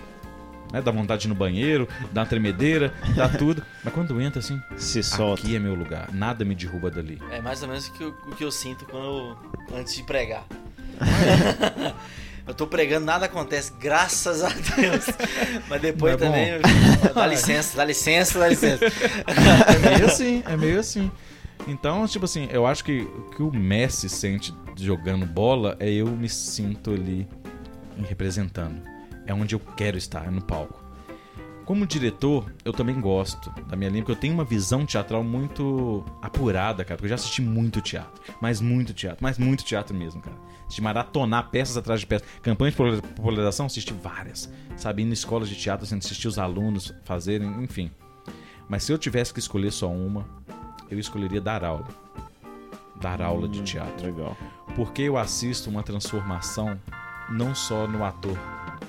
né? Dá vontade de ir no banheiro, dá uma tremedeira, dá tudo. Mas quando entra, assim, Se solta. aqui é meu lugar. Nada me derruba dali. É mais ou menos o que eu, o que eu sinto quando eu- antes de pregar. eu tô pregando, nada acontece, graças a Deus. Mas depois Não é também, eu- dá licença, dá licença, dá licença. É meio assim, é meio assim. Então, tipo assim, eu acho que o que o Messi sente jogando bola é eu me sinto ali representando. É onde eu quero estar, é no palco. Como diretor, eu também gosto da minha linha, porque eu tenho uma visão teatral muito apurada, cara. Porque eu já assisti muito teatro. Mas muito teatro. Mas muito teatro mesmo, cara. De maratonar peças atrás de peças. Campanhas de popularização, assisti várias. Sabe, indo em escolas de teatro, assim, assistir os alunos fazerem, enfim. Mas se eu tivesse que escolher só uma, eu escolheria dar aula. Dar aula de teatro. Legal. Porque eu assisto uma transformação não só no ator,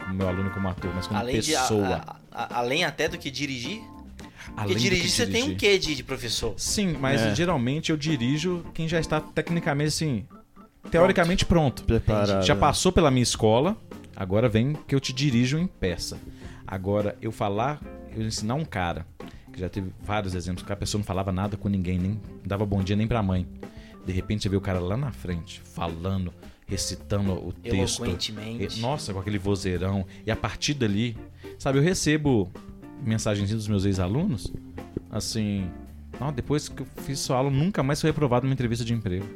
como meu aluno como ator, mas como Além, de, a- pessoa. a- além até do que dirigir. Porque Além do dirigir que você tem um dirigir. quê de, de professor? Sim, mas É. geralmente eu dirijo quem já está tecnicamente assim, teoricamente pronto. Preparado. Já passou pela minha escola, agora vem que eu te dirijo em peça. Agora, eu falar, eu ensinar um cara, que já teve vários exemplos, que a pessoa não falava nada com ninguém, nem dava bom dia nem pra mãe. De repente você vê o cara lá na frente, falando, recitando o texto. Eloquentemente. Nossa, com aquele vozeirão. E a partir dali, sabe, eu recebo mensagenzinhas dos meus ex-alunos assim, não, depois que eu fiz sua aula, nunca mais fui reprovado numa entrevista de emprego.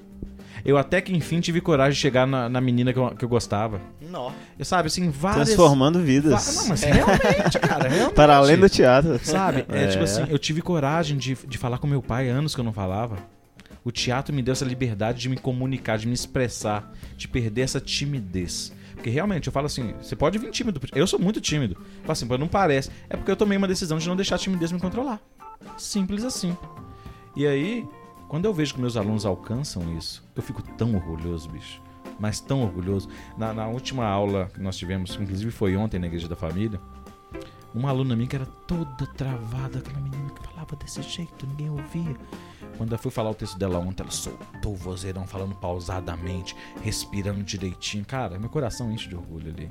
Eu até que enfim tive coragem de chegar na, na menina que eu, que eu gostava. Nó. Eu, sabe, assim, várias... Transformando Va- vidas. Não, mas realmente, cara, realmente. Para além do teatro. Sabe? É, É. tipo assim, eu tive coragem de, de falar com meu pai anos que eu não falava. O teatro me deu essa liberdade de me comunicar, de me expressar, de perder essa timidez. Porque realmente, eu falo assim, você pode vir tímido. Eu sou muito tímido. Eu falo assim, não parece. É porque eu tomei uma decisão de não deixar a timidez me controlar. Simples assim. E aí, quando eu vejo que meus alunos alcançam isso, eu fico tão orgulhoso, bicho. Mas tão orgulhoso. Na, na última aula que nós tivemos, inclusive foi ontem na Igreja da Família, uma aluna minha que era toda travada, aquela menina que falava desse jeito, ninguém ouvia. Quando eu fui falar o texto dela ontem, ela soltou o vozeirão, falando pausadamente, respirando direitinho. Cara, meu coração enche de orgulho ali.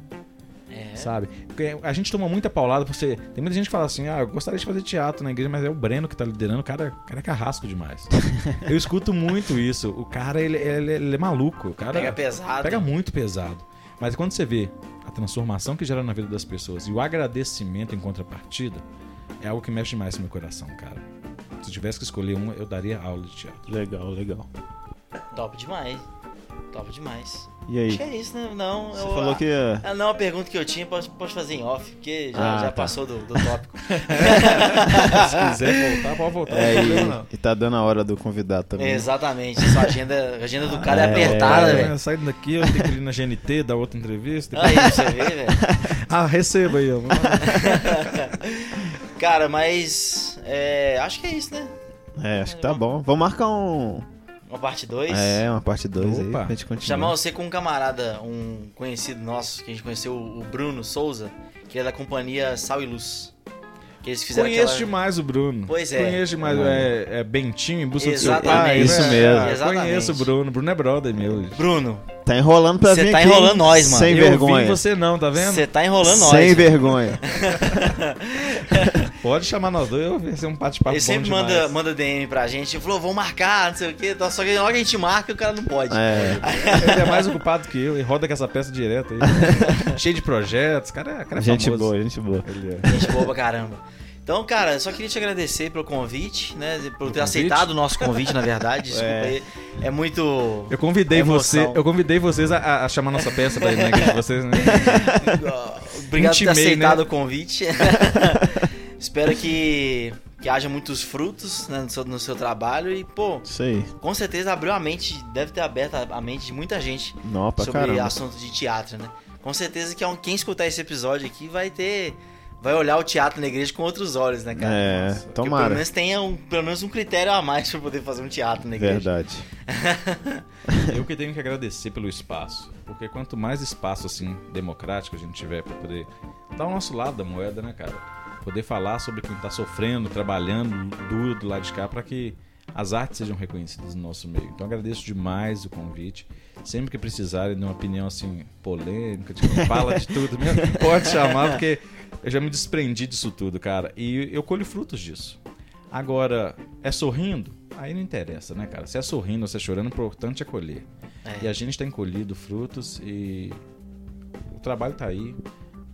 É. Sabe? Porque a gente toma muita paulada por ser. Tem muita gente que fala assim: ah, eu gostaria de fazer teatro na igreja, mas é o Breno que tá liderando. O cara, o cara é carrasco demais. eu escuto muito isso. O cara, ele, ele- ele é maluco. O cara Pega pesado. Pega muito pesado. Mas quando você vê a transformação que gera na vida das pessoas e o agradecimento em contrapartida, é algo que mexe demais no meu coração, cara. Se eu tivesse que escolher uma, eu daria aula de teatro. Legal, legal. Top demais. Top demais. E aí? Acho que é isso, né? Não, Você eu- falou que. Ah, não, a pergunta que eu tinha posso, posso fazer em off, porque já, Ah, já tá. passou do, do tópico. Se quiser voltar, pode voltar. É, não problema, não. e, e tá dando a hora do convidado também. Exatamente. Sua agenda, a agenda do cara é, É, apertada, É, velho. Saindo daqui, eu tenho que ir na GNT, dar outra entrevista. Aí, você vê, velho. Ah, receba aí, ó. Cara, mas. é, acho que é isso, né? É, acho que tá bom. Vamos marcar um. Uma parte 2. É, uma parte 2 aí pra gente continuar. Chamar você com um camarada, um conhecido nosso, que a gente conheceu, o Bruno Souza, que é da companhia Sal e Luz. Que eles fizeram Conheço aquela... demais o Bruno. Pois é. Conheço demais. É, é Bentinho em busca do seu Exatamente. pai. Isso mesmo. Ah, Exatamente. Conheço o Bruno. Bruno é brother meu. Bruno, Tá enrolando pra Cê vir tá aqui. enrolando nós, mano. Sem eu vergonha. vi você não, tá vendo? você tá enrolando nós. Sem vergonha. Pode chamar nós dois, vai ser um bate-papo Ele sempre demais. manda, manda DM pra gente, falou, vamos marcar, não sei o quê. Só que logo a gente marca, o cara não pode. É. Ele é mais ocupado que eu e roda com essa peça direto aí. Cheio de projetos. Cara, é- cara é gente famoso. boa, gente boa. Ele é. Gente boa pra caramba. Então, cara, eu só queria te agradecer pelo convite, né? Por ter convite? aceitado o nosso convite, na verdade. Desculpa É. aí. É muito. Eu convidei Emoção. você, eu convidei vocês a- a, chamar nossa peça pra ir na igreja de vocês, né? Obrigado por ter Intimei, aceitado né? o convite. Espero que, que haja muitos frutos né, no, seu, no seu trabalho e, pô, aí. com certeza abriu a mente, deve ter aberto a, mente de muita gente sobre caramba. assunto de teatro, né? Com certeza que quem escutar esse episódio aqui vai ter. Vai olhar o teatro na igreja com outros olhos, né, cara? É, Que pelo tomara. menos tenha um, pelo menos um critério a mais pra poder fazer um teatro na igreja. Verdade. Eu que tenho que agradecer pelo espaço. Porque quanto mais espaço, assim, democrático a gente tiver pra poder dar o nosso lado da moeda, né, cara? Poder falar sobre quem tá sofrendo, trabalhando duro do lado de cá pra que as artes sejam reconhecidas no nosso meio. Então agradeço demais o convite. Sempre que precisarem de uma opinião assim polêmica, tipo, fala de tudo mesmo, pode chamar, porque eu já me desprendi disso tudo, cara. E eu colho frutos disso. Agora, é sorrindo? Aí não interessa, né, cara? Se é sorrindo ou se é chorando, o importante é colher. É. E a gente tem colhido frutos e o trabalho tá aí.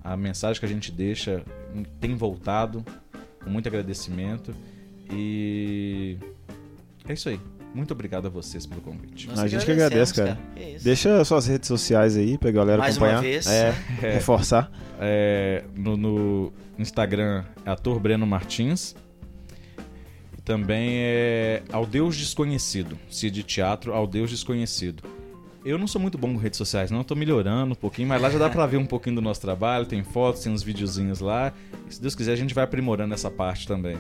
A mensagem que a gente deixa tem voltado com muito agradecimento. E é isso aí. Muito obrigado a vocês pelo convite. Nós A gente que agradece, cara. Que isso. Deixa suas redes sociais aí pra galera Mais acompanhar. uma vez. É, reforçar. É, no, no Instagram é ator Breno Martins. E Também é Ao Deus Desconhecido. Se de teatro, Ao Deus Desconhecido. Eu não sou muito bom com redes sociais, não. Eu tô melhorando um pouquinho, mas lá já dá pra ver um pouquinho do nosso trabalho. Tem fotos, tem uns videozinhos lá. E, se Deus quiser, a gente vai aprimorando essa parte também.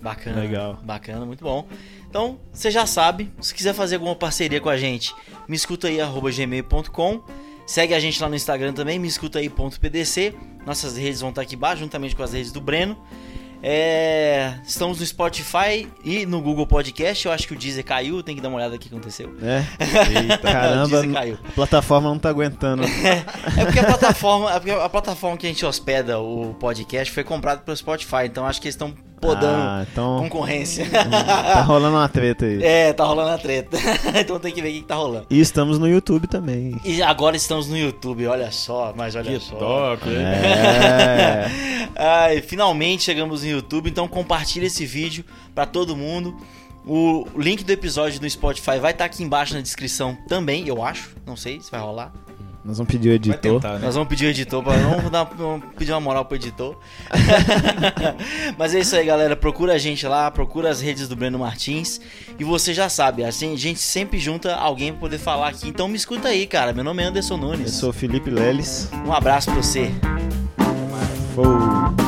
Bacana. Legal. Bacana, muito bom. Então, você já sabe, se quiser fazer alguma parceria com a gente, me escuta aí, arroba gmail.com. Segue a gente lá no Instagram também, me escuta aí.pdc. Nossas redes vão estar aqui embaixo, juntamente com as redes do Breno. É, estamos no Spotify e no Google Podcast. Eu acho que o Deezer caiu, tem que dar uma olhada aqui o que aconteceu. É. o Caramba, a plataforma não tá aguentando. É porque a plataforma, é porque a plataforma que a gente hospeda o podcast foi comprada pelo Spotify, então acho que eles estão podando Ah, então concorrência. tá rolando uma treta aí. é, tá rolando a treta. então tem que ver o que, que tá rolando. E estamos no YouTube também. E agora estamos no YouTube, olha só, mas olha só. top, hein? É. Ai, finalmente chegamos no YouTube, então compartilha esse vídeo pra todo mundo. O link do episódio no Spotify vai estar aqui embaixo na descrição também, eu acho. Não sei se vai rolar. Nós vamos pedir o editor. tentar, né? Nós vamos pedir o editor, pra, vamos, dar, vamos pedir uma moral pro editor. Mas é isso aí, galera. Procura a gente lá, procura as redes do Breno Martins. E você já sabe, assim, a gente sempre junta alguém pra poder falar aqui. Então me escuta aí, cara. Meu nome é Anderson Eu Nunes. sou o Felipe Leles. Um abraço pra você. Fou.